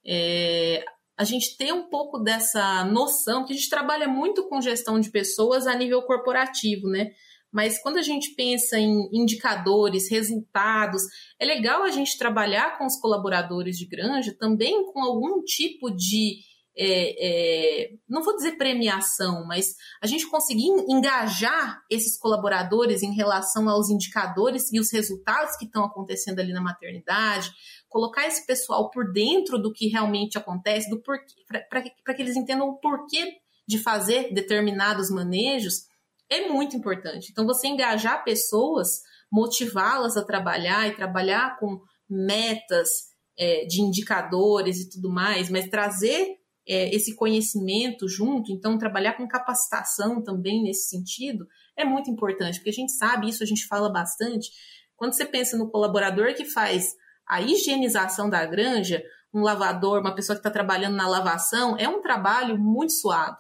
é, a gente ter um pouco dessa noção, que a gente trabalha muito com gestão de pessoas a nível corporativo, né? Mas quando a gente pensa em indicadores, resultados, é legal a gente trabalhar com os colaboradores de granja também com algum tipo de é, é, não vou dizer premiação, mas a gente conseguir engajar esses colaboradores em relação aos indicadores e os resultados que estão acontecendo ali na maternidade, colocar esse pessoal por dentro do que realmente acontece, do porquê, para que eles entendam o porquê de fazer determinados manejos, é muito importante. Então, você engajar pessoas, motivá-las a trabalhar e trabalhar com metas é, de indicadores e tudo mais, mas trazer é, esse conhecimento junto, então trabalhar com capacitação também nesse sentido é muito importante, porque a gente sabe, isso a gente fala bastante, quando você pensa no colaborador que faz a higienização da granja, um lavador, uma pessoa que está trabalhando na lavação, é um trabalho muito suado.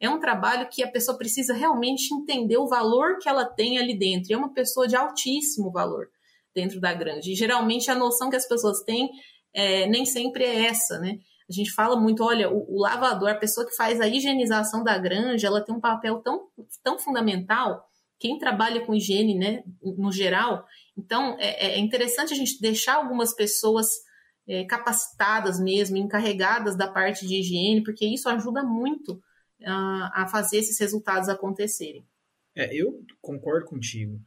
É um trabalho que a pessoa precisa realmente entender o valor que ela tem ali dentro. E é uma pessoa de altíssimo valor dentro da granja. E geralmente a noção que as pessoas têm é, nem sempre é essa, né? A gente fala muito, olha, o, o, lavador, a pessoa que faz a higienização da granja, ela tem um papel tão, tão fundamental. Quem trabalha com higiene, né, no geral. Então, é, é interessante a gente deixar algumas pessoas é, capacitadas mesmo, encarregadas da parte de higiene, porque isso ajuda muito uh, a fazer esses resultados acontecerem. É, eu concordo contigo.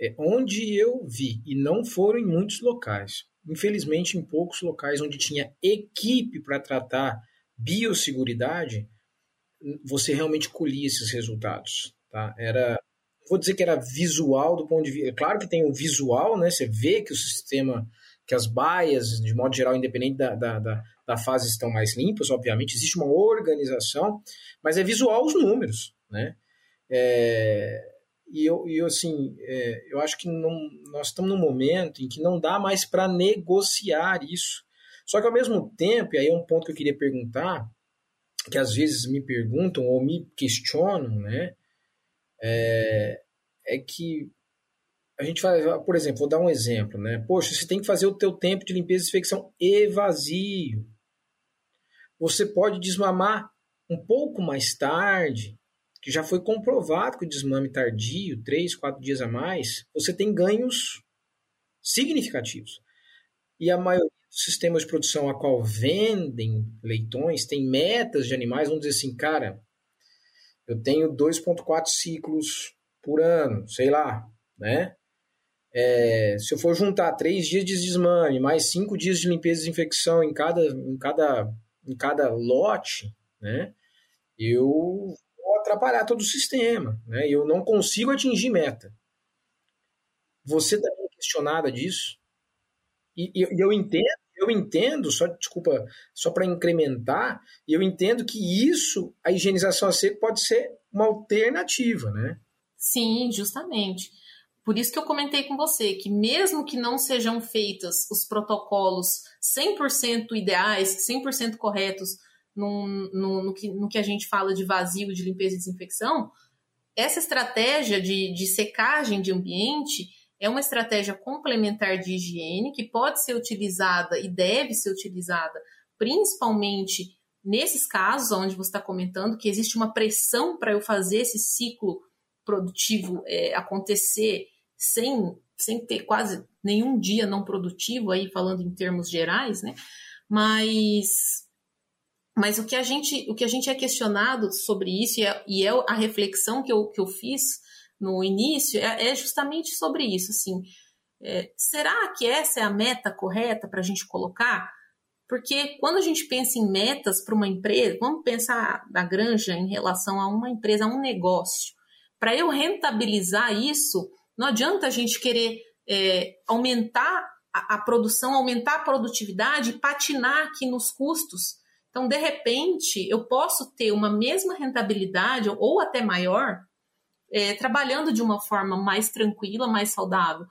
É, onde eu vi, e não foram em muitos locais, infelizmente em poucos locais onde tinha equipe para tratar biosseguridade, você realmente colhia esses resultados. Tá? Era, vou dizer que era visual do ponto de vista. É claro que tem o visual, né? Você vê que o sistema, que as baias, de modo geral, independente da, da, da, da fase, estão mais limpas, obviamente, existe uma organização, mas é visual os números, né? É, e eu, e eu assim, é, eu acho que não, nós estamos num momento em que não dá mais para negociar isso. Só que ao mesmo tempo, e aí é um ponto que eu queria perguntar, que às vezes me perguntam ou me questionam, né? É, é que a gente vai, por exemplo, vou dar um exemplo, né? Poxa, você tem que fazer o teu tempo de limpeza e desinfecção e vazio. Você pode desmamar um pouco mais tarde, que já foi comprovado que o desmame tardio, três, quatro dias a mais, você tem ganhos significativos. E a maioria dos sistemas de produção a qual vendem leitões tem metas de animais, vamos dizer assim, cara, eu tenho 2,4 ciclos por ano, sei lá, né? É, se eu for juntar três dias de desmame, mais cinco dias de limpeza e desinfecção em cada, em cada, em cada lote, né? Eu atrapalhar todo o sistema, né? Eu não consigo atingir meta. Você está questionada disso? E, e, eu entendo, eu entendo, só desculpa, só para incrementar, eu entendo que isso, a higienização a seco pode ser uma alternativa, né? Sim, justamente. Por isso que eu comentei com você que mesmo que não sejam feitos os protocolos 100% ideais, 100% corretos no, no, no, que, no que a gente fala de vazio, de limpeza e desinfecção, essa estratégia de, de secagem de ambiente é uma estratégia complementar de higiene que pode ser utilizada e deve ser utilizada principalmente nesses casos onde você está comentando que existe uma pressão para eu fazer esse ciclo produtivo é, acontecer sem, sem ter quase nenhum dia não produtivo, aí falando em termos gerais, né? Mas mas o que a gente, o que a gente é questionado sobre isso, e é, e é a reflexão que eu, que eu fiz no início, é, é justamente sobre isso. Assim, é, será que essa é a meta correta para a gente colocar? Porque quando a gente pensa em metas para uma empresa, vamos pensar na granja em relação a uma empresa, a um negócio. Para eu rentabilizar isso, não adianta a gente querer é, aumentar a, a produção, aumentar a produtividade patinar aqui nos custos então, de repente, eu posso ter uma mesma rentabilidade ou até maior é, trabalhando de uma forma mais tranquila, mais saudável.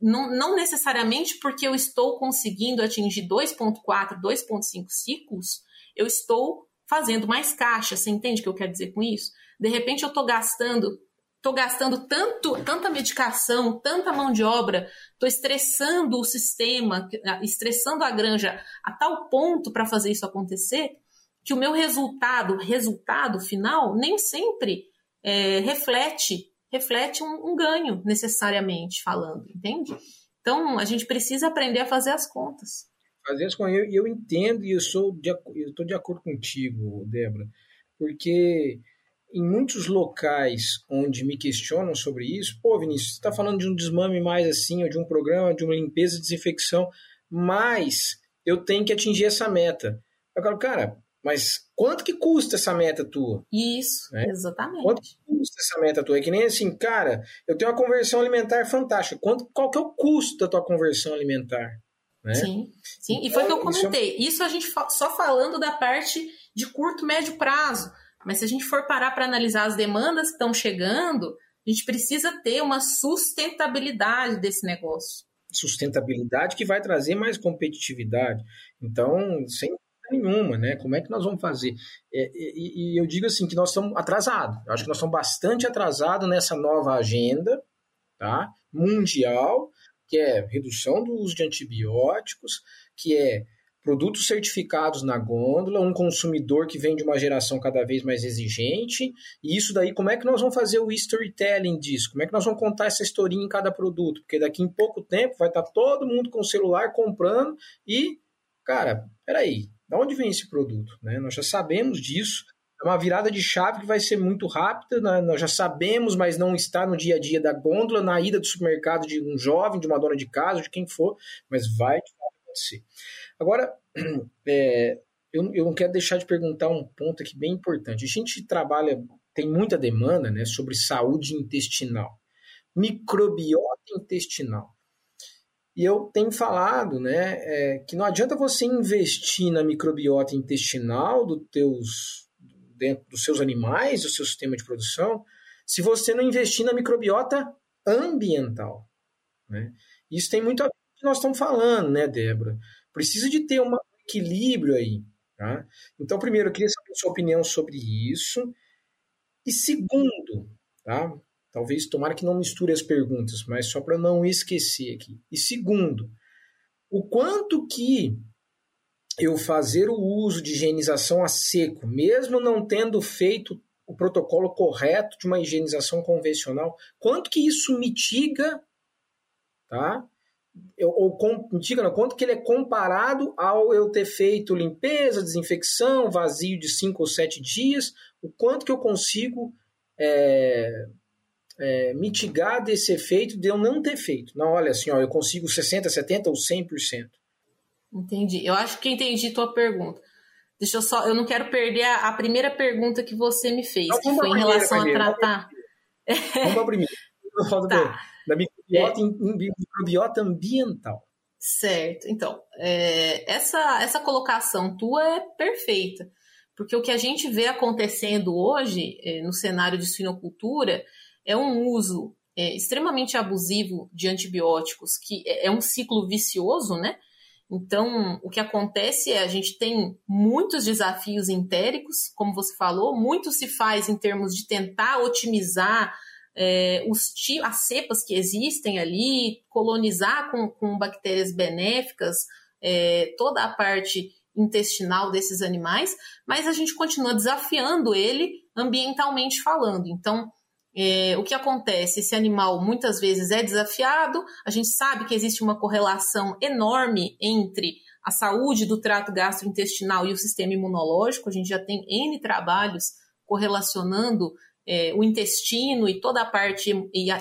Não, não necessariamente porque eu estou conseguindo atingir 2,4, 2,5 ciclos, eu estou fazendo mais caixa. Você entende o que eu quero dizer com isso? De repente, eu estou gastando estou gastando tanto, tanta medicação, tanta mão de obra, estou estressando o sistema, estressando a granja a tal ponto para fazer isso acontecer, que o meu resultado, resultado final, nem sempre é, reflete reflete um, um, ganho necessariamente falando, entende? Então a gente precisa aprender a fazer as contas. Fazer as contas, eu, eu entendo e eu sou de, eu estou de acordo contigo, Débora, porque em muitos locais onde me questionam sobre isso, pô, Vinícius, você está falando de um desmame mais assim, ou de um programa de uma limpeza e desinfecção, mas eu tenho que atingir essa meta. Eu falo, cara, mas quanto que custa essa meta tua? Isso, né? exatamente. Quanto que custa essa meta tua? É que nem assim, cara, eu tenho uma conversão alimentar fantástica. Quanto, qual que é o custo da tua conversão alimentar? Né? Sim, sim. E foi o que eu comentei. Isso, é... isso a gente só falando da parte de curto, médio prazo. Mas se a gente for parar para analisar as demandas que estão chegando, a gente precisa ter uma sustentabilidade desse negócio. Sustentabilidade que vai trazer mais competitividade. Então, sem nenhuma, né? Como é que nós vamos fazer? É, e, e, eu digo assim que nós estamos atrasados. Eu acho que nós estamos bastante atrasados nessa nova agenda, tá? Mundial, que é redução do uso de antibióticos, que é produtos certificados na gôndola, um consumidor que vem de uma geração cada vez mais exigente, e isso daí, como é que nós vamos fazer o storytelling disso? Como é que nós vamos contar essa historinha em cada produto? Porque daqui em pouco tempo vai estar todo mundo com o celular comprando e cara, peraí, de onde vem esse produto? Né? Nós já sabemos disso, é uma virada de chave que vai ser muito rápida, né? nós já sabemos, mas não está no dia a dia da gôndola, na ida do supermercado de um jovem, de uma dona de casa, de quem for, mas vai acontecer. Agora, é, eu, eu não quero deixar de perguntar um ponto aqui bem importante. A gente trabalha, tem muita demanda né, sobre saúde intestinal, microbiota intestinal. E eu tenho falado né, é, que não adianta você investir na microbiota intestinal do teus, dentro dos seus animais, do seu sistema de produção, se você não investir na microbiota ambiental. Né? Isso tem muito a ver que nós estamos falando, né, Débora? Precisa de ter um equilíbrio aí. Tá? Então, primeiro, eu queria saber a sua opinião sobre isso. E segundo, tá? talvez tomara que não misture as perguntas, mas só para não esquecer aqui. E segundo, o quanto que eu fazer o uso de higienização a seco, mesmo não tendo feito o protocolo correto de uma higienização convencional, quanto que isso mitiga tá? Ou com, diga não, quanto que ele é comparado ao eu ter feito limpeza, desinfecção, vazio de 5 ou 7 dias, o quanto que eu consigo é, é, mitigar desse efeito de eu não ter feito. Não, olha assim, ó, eu consigo 60, 70 ou 100%. Entendi. Eu acho que entendi tua pergunta. Deixa eu só, eu não quero perder a, a primeira pergunta que você me fez, não, que foi em relação a tratar. Vamos para a primeira. Tá. Da microbiota, é. microbiota ambiental. Certo. Então, é, essa, essa colocação tua é perfeita. Porque o que a gente vê acontecendo hoje é, no cenário de suinocultura é um uso é, extremamente abusivo de antibióticos, que é, é um ciclo vicioso, né? Então, o que acontece é a gente tem muitos desafios entéricos, como você falou, muito se faz em termos de tentar otimizar é, os, as cepas que existem ali, colonizar com, com bactérias benéficas é, toda a parte intestinal desses animais, mas a gente continua desafiando ele ambientalmente falando. Então, é, o que acontece? Esse animal muitas vezes é desafiado, a gente sabe que existe uma correlação enorme entre a saúde do trato gastrointestinal e o sistema imunológico, a gente já tem N trabalhos correlacionando é, o intestino e toda a parte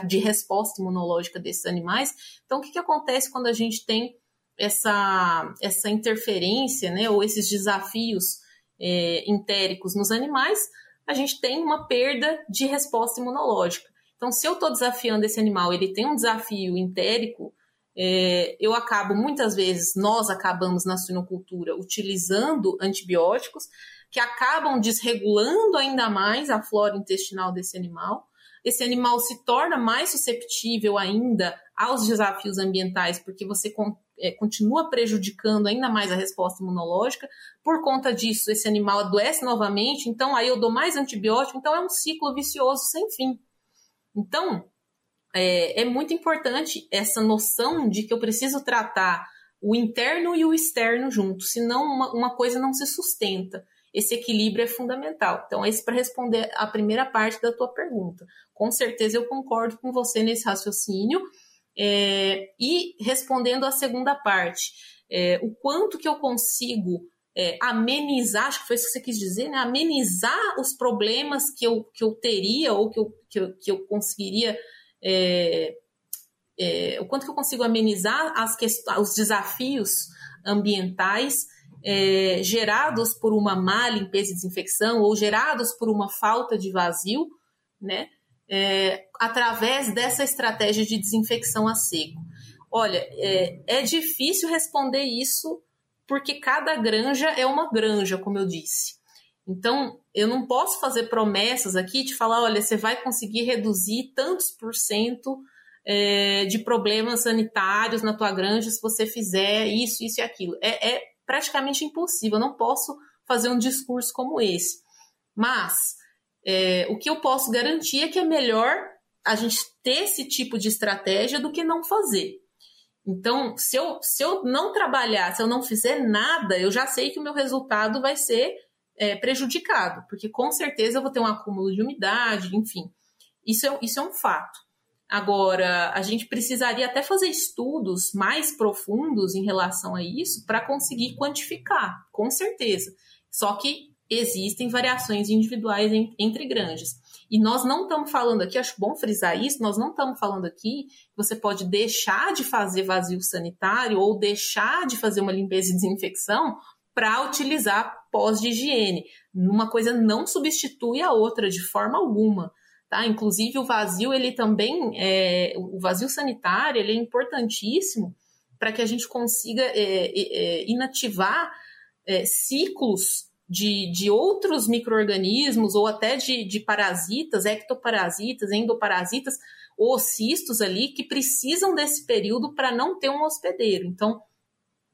de resposta imunológica desses animais. Então, o que, que acontece quando a gente tem essa, essa interferência, né, ou esses desafios é, entéricos nos animais? A gente tem uma perda de resposta imunológica. Então, se eu estou desafiando esse animal, ele tem um desafio entérico, é, eu acabo, muitas vezes, nós acabamos na suinocultura utilizando antibióticos, que acabam desregulando ainda mais a flora intestinal desse animal. Esse animal se torna mais susceptível ainda aos desafios ambientais, porque você é, continua prejudicando ainda mais a resposta imunológica. Por conta disso, esse animal adoece novamente, então aí eu dou mais antibiótico, então é um ciclo vicioso sem fim. Então, é, é muito importante essa noção de que eu preciso tratar o interno e o externo juntos, senão uma, uma coisa não se sustenta esse equilíbrio é fundamental. Então, esse para responder a primeira parte da tua pergunta. Com certeza eu concordo com você nesse raciocínio. É, e respondendo a segunda parte, é, o quanto que eu consigo é, amenizar, acho que foi isso que você quis dizer, né? amenizar os problemas que eu, que eu teria ou que eu, que eu, que eu conseguiria. É, é, o quanto que eu consigo amenizar as os desafios ambientais é, gerados por uma má limpeza e desinfecção ou gerados por uma falta de vazio, né? É, através dessa estratégia de desinfecção a seco. Olha, é, é difícil responder isso porque cada granja é uma granja, como eu disse. Então, eu não posso fazer promessas aqui de falar, olha, você vai conseguir reduzir tantos por cento é, de problemas sanitários na tua granja se você fizer isso, isso e aquilo. É, é praticamente impossível. Eu não posso fazer um discurso como esse. Mas é, o que eu posso garantir é que é melhor a gente ter esse tipo de estratégia do que não fazer. Então, se eu, se eu não trabalhar, se eu não fizer nada, eu já sei que o meu resultado vai ser é, prejudicado, porque com certeza eu vou ter um acúmulo de umidade, enfim. Isso é, isso é um fato. Agora, a gente precisaria até fazer estudos mais profundos em relação a isso para conseguir quantificar, com certeza. Só que existem variações individuais em, entre granjas. E nós não estamos falando aqui, acho bom frisar isso, nós não estamos falando aqui que você pode deixar de fazer vazio sanitário ou deixar de fazer uma limpeza e desinfecção para utilizar pós de higiene. Uma coisa não substitui a outra de forma alguma. Tá? Inclusive o vazio, ele também, é, o vazio sanitário, ele é importantíssimo para que a gente consiga é, é, inativar é, ciclos de, de outros micro-organismos ou até de, de parasitas, ectoparasitas, endoparasitas ou cistos ali que precisam desse período para não ter um hospedeiro. Então,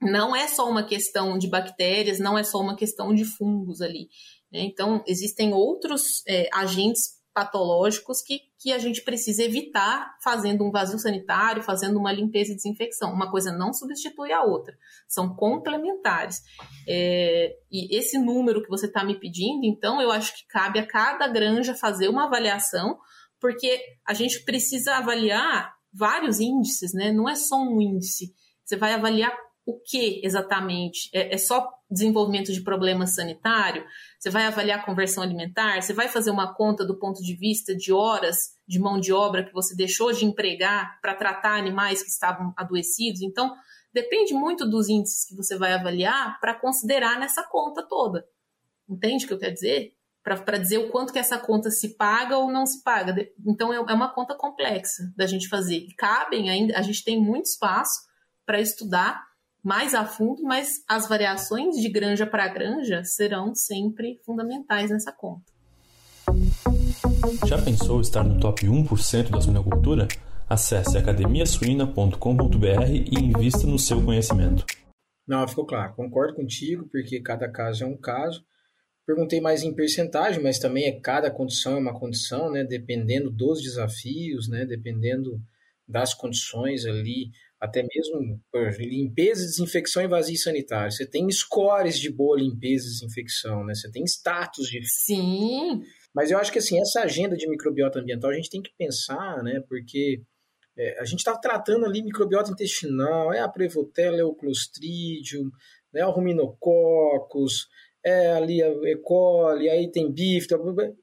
não é só uma questão de bactérias, não é só uma questão de fungos ali. Né? Então, existem outros é, agentes patológicos que, que a gente precisa evitar fazendo um vazio sanitário, fazendo uma limpeza e desinfecção. Uma coisa não substitui a outra, são complementares. É, e esse número que você está me pedindo, então, eu acho que cabe a cada granja fazer uma avaliação, porque a gente precisa avaliar vários índices, né? Não é só um índice. Você vai avaliar o que exatamente? É, é, só desenvolvimento de problema sanitário? Você vai avaliar a conversão alimentar? Você vai fazer uma conta do ponto de vista de horas de mão de obra que você deixou de empregar para tratar animais que estavam adoecidos? Então, depende muito dos índices que você vai avaliar para considerar nessa conta toda. Entende o que eu quero dizer? Para dizer o quanto que essa conta se paga ou não se paga. Então, é, é uma conta complexa da gente fazer. Cabem ainda, a gente tem muito espaço para estudar mais a fundo, mas as variações de granja para granja serão sempre fundamentais nessa conta. Já pensou estar no top 1% da suinocultura? Acesse academiasuina.com.br e invista no seu conhecimento. Não, ficou claro. Concordo contigo, porque cada caso é um caso. Perguntei mais em percentagem, mas também é cada condição é uma condição, né? Dependendo dos desafios, né? Dependendo das condições ali até mesmo limpeza, desinfecção e vazio sanitário. Você tem scores de boa limpeza e desinfecção, né? Você tem status de. Sim. Mas eu acho que assim, essa agenda de microbiota ambiental a gente tem que pensar, né? Porque é, a gente está tratando ali microbiota intestinal, é a Prevotella, é o Clostridium, né, o Ruminococcus, é ali a E. coli, aí tem bife,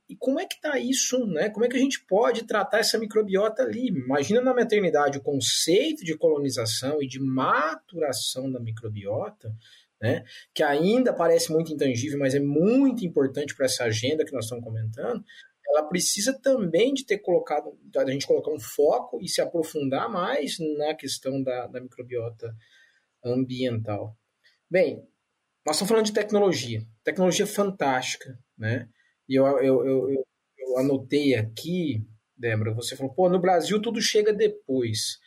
e como é que está isso, né? Como é que a gente pode tratar essa microbiota ali? Imagina na maternidade o conceito de colonização e de maturação da microbiota, né? Que ainda parece muito intangível, mas é muito importante para essa agenda que nós estamos comentando. Ela precisa também de ter colocado, a gente colocar um foco e se aprofundar mais na questão da, da microbiota ambiental. Bem, nós estamos falando de tecnologia. Tecnologia fantástica, né? E eu, eu, eu, eu, anotei aqui, Débora, você falou, pô, no Brasil tudo chega depois.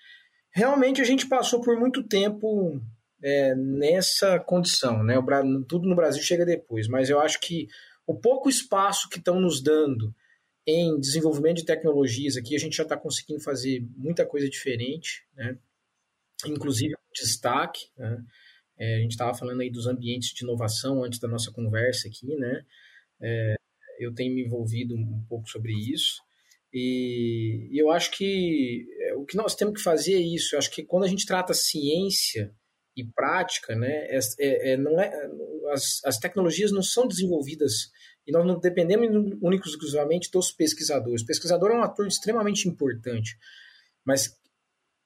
Realmente a gente passou por muito tempo é, nessa condição, né? O, tudo no Brasil chega depois, mas eu acho que o pouco espaço que estão nos dando em desenvolvimento de tecnologias aqui, a gente já está conseguindo fazer muita coisa diferente, né? Inclusive destaque, né? É, a gente estava falando aí dos ambientes de inovação antes da nossa conversa aqui, né? É, eu tenho me envolvido um pouco sobre isso. E, e eu acho que é, o que nós temos que fazer é isso. Eu acho que quando a gente trata ciência e prática, né, é, é, é não é, as, as tecnologias não são desenvolvidas e nós não dependemos únicos exclusivamente dos pesquisadores. O pesquisador é um ator extremamente importante, mas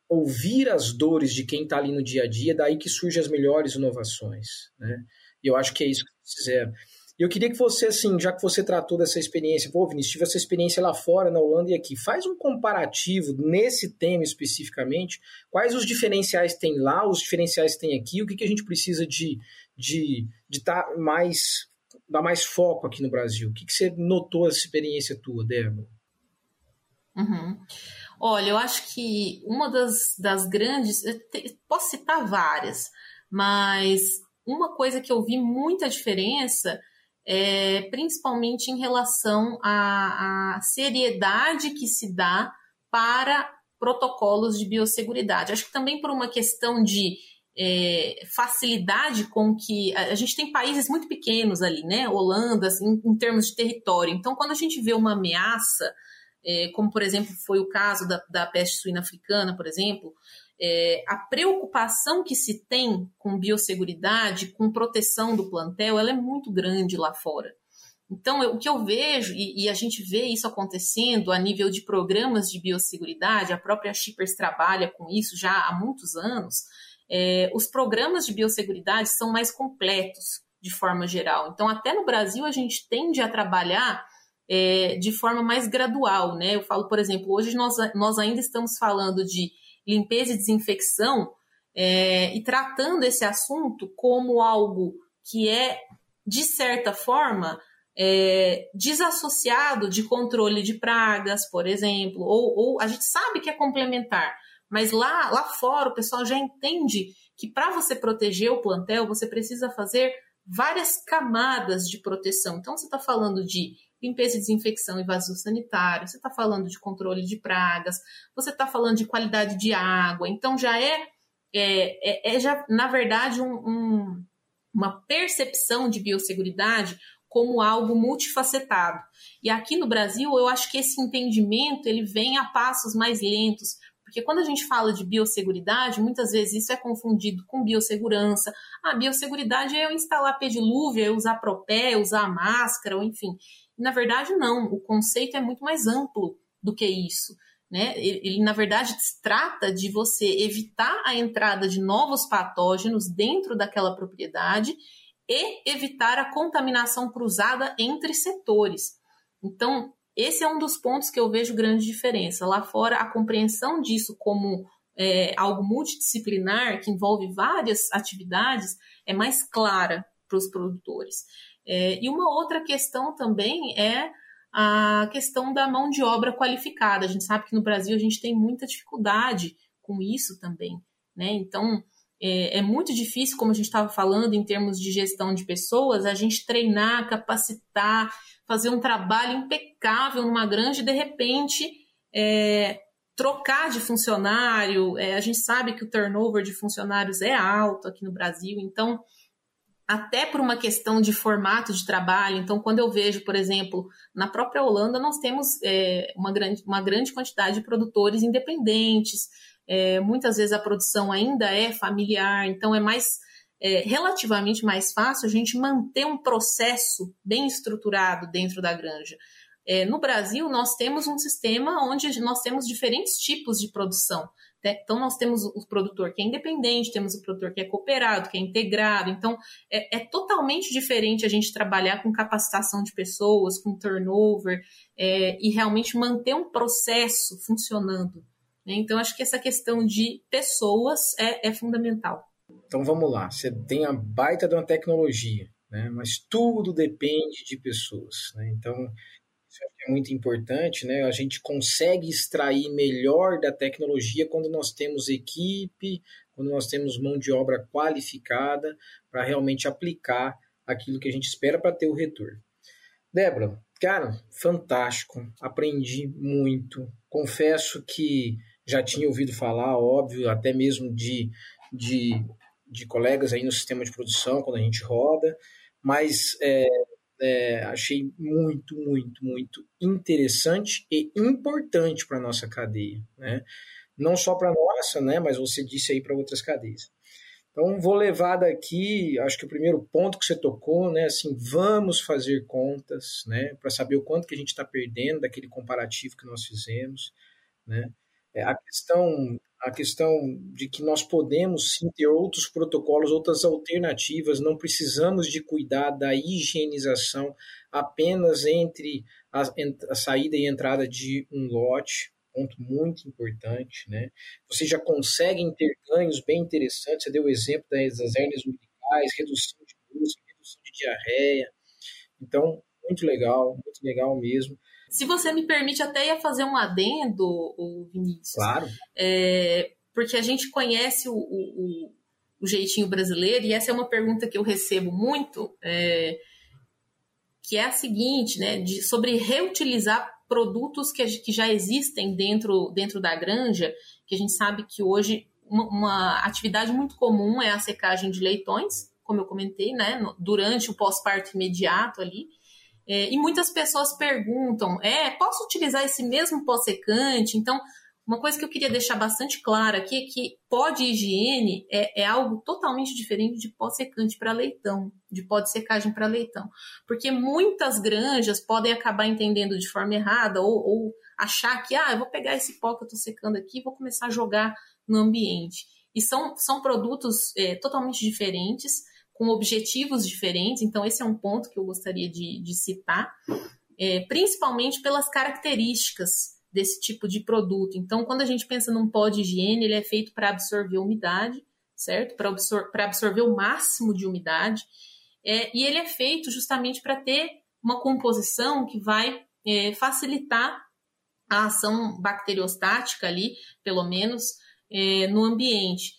ouvir as dores de quem está ali no dia a dia, daí que surgem as melhores inovações, né? E eu acho que é isso que eles fizeram. E eu queria que você, assim, já que você tratou dessa experiência, pô, Vinícius, tive essa experiência lá fora, na Holanda e aqui, faz um comparativo nesse tema especificamente, quais os diferenciais tem lá, os diferenciais tem aqui, o que, que a gente precisa de de de tá mais dar mais foco aqui no Brasil. O que, que você notou essa experiência tua, Débora? Uhum. Olha, eu acho que uma das, das grandes, posso citar várias, mas uma coisa que eu vi muita diferença é principalmente em relação à, à seriedade que se dá para protocolos de biosseguridade. Acho que também por uma questão de é, facilidade com que a, a, gente tem países muito pequenos ali, né? Holanda, assim, em termos de território. Então, quando a gente vê uma ameaça é, como por exemplo foi o caso da, da peste suína africana, por exemplo, é, a preocupação que se tem com biosseguridade, com proteção do plantel, ela é muito grande lá fora. Então, eu, o que eu vejo, e, e, a gente vê isso acontecendo a nível de programas de biosseguridade, a própria Shippers trabalha com isso já há muitos anos, é, os programas de biosseguridade são mais completos, de forma geral. Então, até no Brasil, a gente tende a trabalhar é, de forma mais gradual, né? Eu falo, por exemplo, hoje nós, nós ainda estamos falando de limpeza e desinfecção é, e tratando esse assunto como algo que é, de certa forma, é, desassociado de controle de pragas, por exemplo, ou, ou, a gente sabe que é complementar, mas lá, lá fora o pessoal já entende que para você proteger o plantel, você precisa fazer várias camadas de proteção. Então, você está falando de limpeza e desinfecção e vazio sanitário, você está falando de controle de pragas, você está falando de qualidade de água, então já é, é, é, é já, na verdade, um, um, uma percepção de biosseguridade como algo multifacetado. E aqui no Brasil, eu acho que esse entendimento ele vem a passos mais lentos, porque quando a gente fala de biosseguridade, muitas vezes isso é confundido com biossegurança. A ah, biosseguridade é eu instalar pedilúvio, é usar propé, é usar máscara, ou enfim na verdade, não. O conceito é muito mais amplo do que isso. Né? Ele, na verdade, trata de você evitar a entrada de novos patógenos dentro daquela propriedade e evitar a contaminação cruzada entre setores. Então, esse é um dos pontos que eu vejo grande diferença. Lá fora, a compreensão disso como é, algo multidisciplinar, que envolve várias atividades, é mais clara para os produtores. É, e uma outra questão também é a questão da mão de obra qualificada. A gente sabe que no Brasil a gente tem muita dificuldade com isso também, né? Então é, é muito difícil, como a gente estava falando, em termos de gestão de pessoas, a gente treinar, capacitar, fazer um trabalho impecável numa granja e de repente é, trocar de funcionário. É, a gente sabe que o turnover de funcionários é alto aqui no Brasil, então até por uma questão de formato de trabalho. Então, quando eu vejo, por exemplo, na própria Holanda, nós temos é, uma, grande, uma grande quantidade de produtores independentes, é, muitas vezes a produção ainda é familiar, então é mais. É, relativamente mais fácil a gente manter um processo bem estruturado dentro da granja. É, no Brasil, nós temos um sistema onde nós temos diferentes tipos de produção. Né? Então, nós temos o produtor que é independente, temos o produtor que é cooperado, que é integrado. Então, é, é totalmente diferente a gente trabalhar com capacitação de pessoas, com turnover, é, e realmente manter um processo funcionando. Né? Então, acho que essa questão de pessoas é, é fundamental. Então, vamos lá. Você tem a baita de uma tecnologia, né? mas tudo depende de pessoas. Né? Então, muito importante, né? A gente consegue extrair melhor da tecnologia quando nós temos equipe, quando nós temos mão de obra qualificada para realmente aplicar aquilo que a gente espera para ter o retorno. Débora, cara, fantástico, aprendi muito. Confesso que já tinha ouvido falar, óbvio, até mesmo de, de, de colegas aí no sistema de produção, quando a gente roda, mas é, é, achei muito, muito, muito interessante e importante para a nossa cadeia, né? Não só para a nossa, né? Mas você disse aí para outras cadeias. Então, vou levar daqui, acho que o primeiro ponto que você tocou, né? Assim, vamos fazer contas, né? Para saber o quanto que a gente está perdendo daquele comparativo que nós fizemos, né? É, a questão a questão de que nós podemos sim ter outros protocolos, outras alternativas, não precisamos de cuidar da higienização apenas entre a, a saída e entrada de um lote, ponto muito importante, né? Você já consegue ter ganhos bem interessantes, você deu o exemplo das, das hernias umbilicais, redução de luz, redução de diarreia, então, muito legal, muito legal mesmo. Se você me permite, até ia fazer um adendo, Vinícius. Claro. É, porque a gente conhece o, o, o, jeitinho brasileiro, e essa é uma pergunta que eu recebo muito, é, que é a seguinte, né? De, sobre reutilizar produtos que, que já existem dentro, dentro da granja, que a gente sabe que hoje uma, uma atividade muito comum é a secagem de leitões, como eu comentei, né? durante o pós-parto imediato ali. É, e muitas pessoas perguntam: é, posso utilizar esse mesmo pó secante? Então, uma coisa que eu queria deixar bastante clara aqui é que pó de higiene é, é algo totalmente diferente de pó secante para leitão, de pó de secagem para leitão. Porque muitas granjas podem acabar entendendo de forma errada ou, ou achar que, ah, eu vou pegar esse pó que eu estou secando aqui e vou começar a jogar no ambiente. E são, são produtos é, totalmente diferentes, com objetivos diferentes, então esse é um ponto que eu gostaria de, de citar, é, principalmente pelas características desse tipo de produto. Então, quando a gente pensa num pó de higiene, ele é feito para absorver umidade, certo? Para absor absorver o máximo de umidade. É, e ele é feito justamente para ter uma composição que vai é, facilitar a ação bacteriostática ali, pelo menos, é, no ambiente.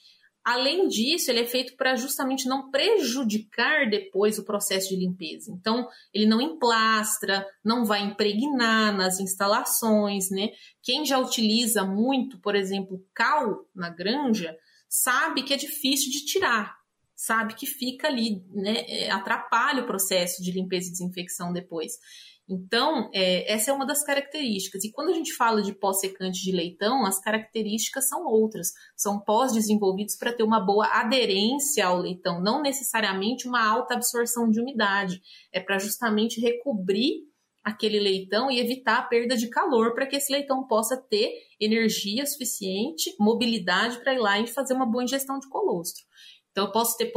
Além disso, ele é feito para justamente não prejudicar depois o processo de limpeza. Então, ele não emplastra, não vai impregnar nas instalações, né? Quem já utiliza muito, por exemplo, cal na granja, sabe que é difícil de tirar, sabe que fica ali, né? É, atrapalha o processo de limpeza e desinfecção depois. Então, é, essa é uma das características. E quando a gente fala de pós-secante de leitão, as características são outras. São pós desenvolvidos para ter uma boa aderência ao leitão, não necessariamente uma alta absorção de umidade. É para justamente recobrir aquele leitão e evitar a perda de calor para que esse leitão possa ter energia suficiente, mobilidade para ir lá e fazer uma boa ingestão de colostro. Então, eu posso ter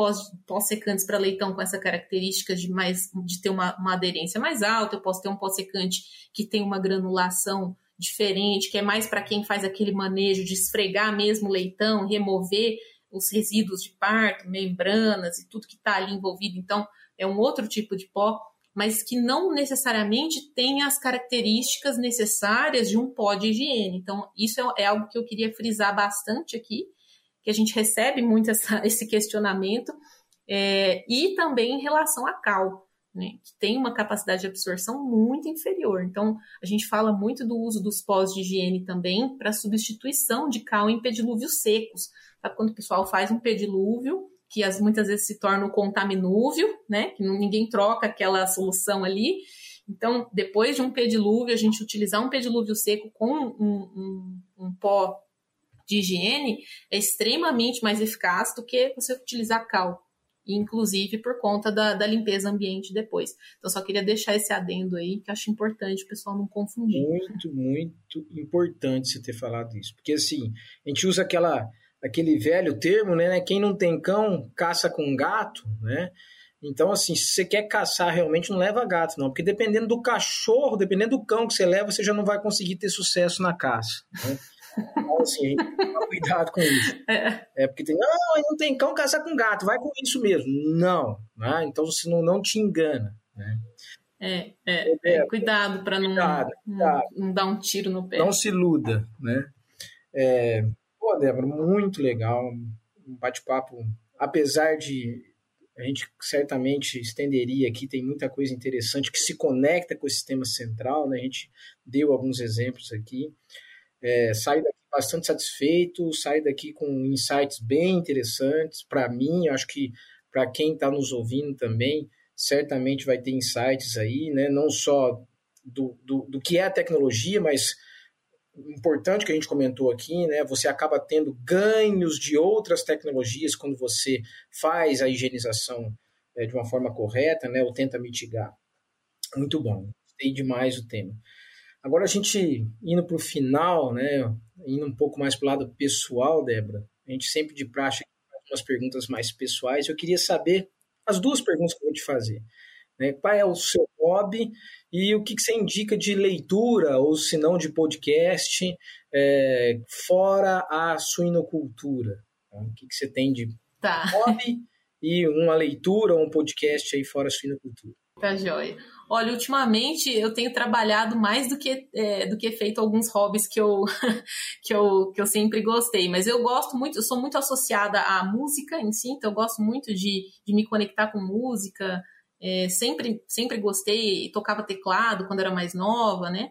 pós-secantes para leitão com essa característica de, mais, de ter uma, uma aderência mais alta, eu posso ter um pós-secante que tem uma granulação diferente, que é mais para quem faz aquele manejo de esfregar mesmo o leitão, remover os resíduos de parto, membranas e tudo que está ali envolvido. Então, é um outro tipo de pó, mas que não necessariamente tem as características necessárias de um pó de higiene. Então, isso é, é algo que eu queria frisar bastante aqui que a gente recebe muito essa, esse questionamento, é, e também em relação à cal, né, que tem uma capacidade de absorção muito inferior. Então, a gente fala muito do uso dos pós de higiene também para substituição de cal em pedilúvios secos. Sabe quando o pessoal faz um pedilúvio, que as, muitas vezes se torna um contaminúvio, né, que ninguém troca aquela solução ali. Então, depois de um pedilúvio, a gente utilizar um pedilúvio seco com um, um, um pó de higiene é extremamente mais eficaz do que você utilizar cal, inclusive por conta da, da limpeza ambiente depois. Então, só queria deixar esse adendo aí, que acho importante o pessoal não confundir. Muito, muito importante você ter falado isso, porque assim, a gente usa aquela, aquele velho termo, né? Quem não tem cão, caça com gato, né? Então, assim, se você quer caçar realmente, não leva gato, não. Porque dependendo do cachorro, dependendo do cão que você leva, você já não vai conseguir ter sucesso na caça. Né? Assim, cuidado com isso. É. é porque tem, não, não tem cão caçar com gato, vai com isso mesmo. Não, né? então você não, não te engana. Né? É, é, é, cuidado para não, não, não, dar um tiro no pé. Não se iluda, né? É, pô, Débora, muito legal, um bate-papo, apesar de a gente certamente estenderia aqui, tem muita coisa interessante que se conecta com o sistema central, né? A gente deu alguns exemplos aqui. É, saio daqui bastante satisfeito, saio daqui com insights bem interessantes. Para mim, acho que para quem está nos ouvindo também, certamente vai ter insights aí, né? não só do, do, do que é a tecnologia, mas importante que a gente comentou aqui, né? Você acaba tendo ganhos de outras tecnologias quando você faz a higienização é, de uma forma correta, né? Ou tenta mitigar. Muito bom. Gostei demais o tema. Agora a gente indo para o final, né, indo um pouco mais para o lado pessoal, Débora, a gente sempre de praxe faz umas perguntas mais pessoais. Eu queria saber as duas perguntas que eu vou te fazer. Né? Qual é o seu hobby e o que, que você indica de leitura ou se não de podcast é, fora a suinocultura? Tá? O que, que você tem de tá. hobby e uma leitura ou um podcast aí fora a suinocultura? Tá joia. Olha, ultimamente eu tenho trabalhado mais do que, é, do que feito alguns hobbies que eu, que, eu, que eu sempre gostei. Mas eu gosto muito, eu sou muito associada à música em si, então eu gosto muito de, de me conectar com música. É, sempre, sempre gostei, tocava teclado quando era mais nova, né?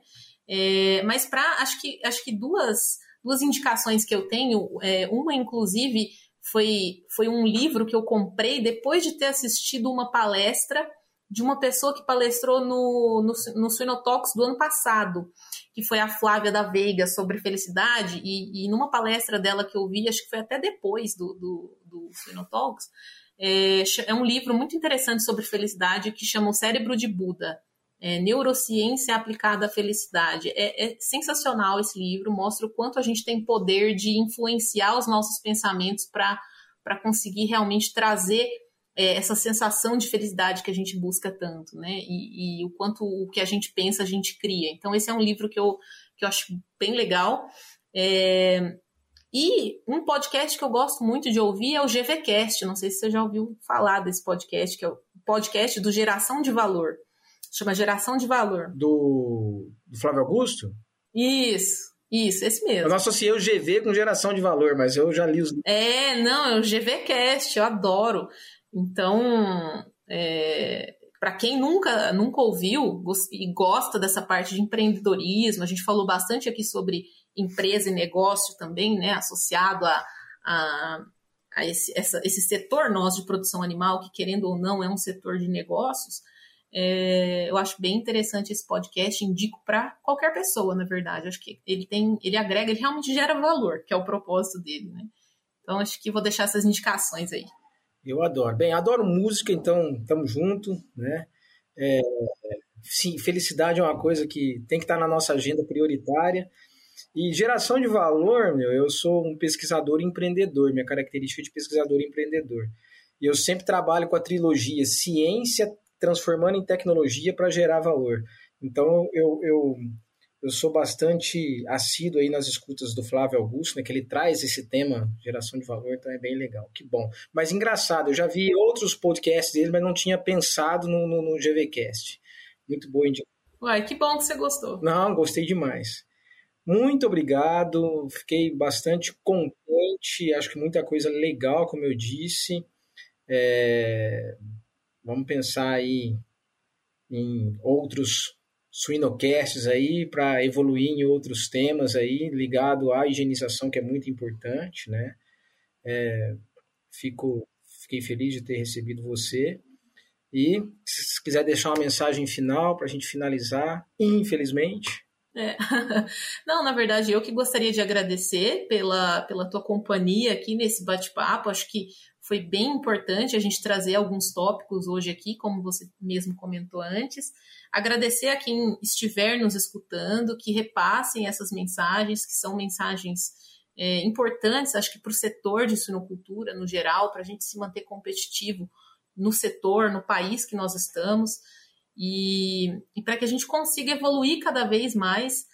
É, mas para acho que acho que duas, duas indicações que eu tenho, é, uma inclusive foi, foi um livro que eu comprei depois de ter assistido uma palestra de uma pessoa que palestrou no, no, no Suinotalks do ano passado, que foi a Flávia da Veiga, sobre felicidade, e, e numa palestra dela que eu vi, acho que foi até depois do, do, do Suinotalks, é, é um livro muito interessante sobre felicidade que chama O Cérebro de Buda. É, Neurociência aplicada à felicidade. É, é, sensacional esse livro, mostra o quanto a gente tem poder de influenciar os nossos pensamentos para conseguir realmente trazer é, essa sensação de felicidade que a gente busca tanto, né? E, e, o quanto o que a gente pensa a gente cria. Então, esse é um livro que eu, que eu acho bem legal. É, e um podcast que eu gosto muito de ouvir é o GVCast. Não sei se você já ouviu falar desse podcast, que é o podcast do Geração de Valor. Chama Geração de Valor. Do, do Flávio Augusto? Isso. Isso, esse mesmo. Eu não associei o GV com geração de valor, mas eu já li os. É, não, é o GVCast, eu adoro. Então, é, para quem nunca, nunca ouviu e gosta dessa parte de empreendedorismo, a gente falou bastante aqui sobre empresa e negócio também, né, associado a, a, a esse, essa, esse setor nosso de produção animal, que querendo ou não é um setor de negócios. É, eu acho bem interessante esse podcast, indico para qualquer pessoa, na verdade. Acho que ele tem, ele agrega, ele realmente gera valor, que é o propósito dele, né? Então acho que vou deixar essas indicações aí. Eu adoro. Bem, adoro música, então estamos junto, né? É, sim, felicidade é uma coisa que tem que estar na nossa agenda prioritária. E geração de valor, meu, eu sou um pesquisador empreendedor, minha característica é de pesquisador empreendedor. E eu sempre trabalho com a trilogia ciência transformando em tecnologia para gerar valor. Então eu, eu eu sou bastante assíduo aí nas escutas do Flávio Augusto, né, que ele traz esse tema, geração de valor, então é bem legal, que bom. Mas engraçado, eu já vi outros podcasts dele, mas não tinha pensado no, no, no GVCast. Muito boa indicação. Uai, que bom que você gostou. Não, gostei demais. Muito obrigado, fiquei bastante contente, acho que muita coisa legal, como eu disse. É... Vamos pensar aí em outros suinocasts aí para evoluir em outros temas aí ligado à higienização que é muito importante, né? É, fico fiquei feliz de ter recebido você e se quiser deixar uma mensagem final para a gente finalizar, infelizmente. É. Não, na verdade, eu que gostaria de agradecer pela, pela tua companhia aqui nesse bate-papo. Acho que foi bem importante a gente trazer alguns tópicos hoje aqui, como você mesmo comentou antes. Agradecer a quem estiver nos escutando, que repassem essas mensagens, que são mensagens é, importantes, acho que para o setor de suinocultura no geral, para a gente se manter competitivo no setor, no país que nós estamos, e, e para que a gente consiga evoluir cada vez mais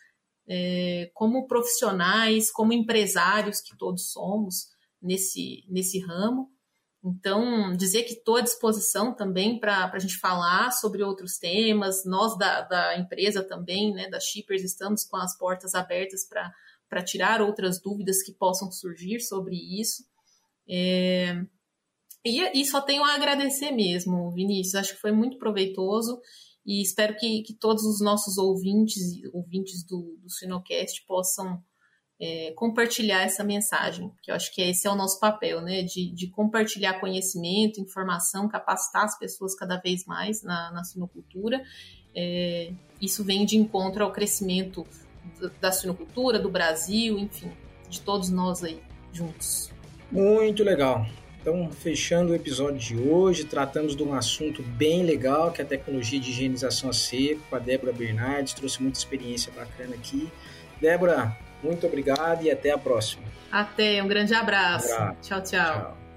é, como profissionais, como empresários que todos somos nesse, nesse ramo. Então, dizer que estou à disposição também para a gente falar sobre outros temas. Nós da, da empresa também, né, da Shippers, estamos com as portas abertas para tirar outras dúvidas que possam surgir sobre isso. É, e, e só tenho a agradecer mesmo, Vinícius. Acho que foi muito proveitoso e espero que, que todos os nossos ouvintes, ouvintes do, do Sinocast possam é, compartilhar essa mensagem, que eu acho que esse é o nosso papel, né? De, de compartilhar conhecimento, informação, capacitar as pessoas cada vez mais na, na sinocultura. É, isso vem de encontro ao crescimento da sinocultura, do Brasil, enfim, de todos nós aí juntos. Muito legal. Então, fechando o episódio de hoje, tratamos de um assunto bem legal, que é a tecnologia de higienização a seco, com a Débora Bernardes, trouxe muita experiência bacana aqui. Débora, muito obrigado e até a próxima. Até, um grande abraço. Um abraço. tchau. tchau. tchau.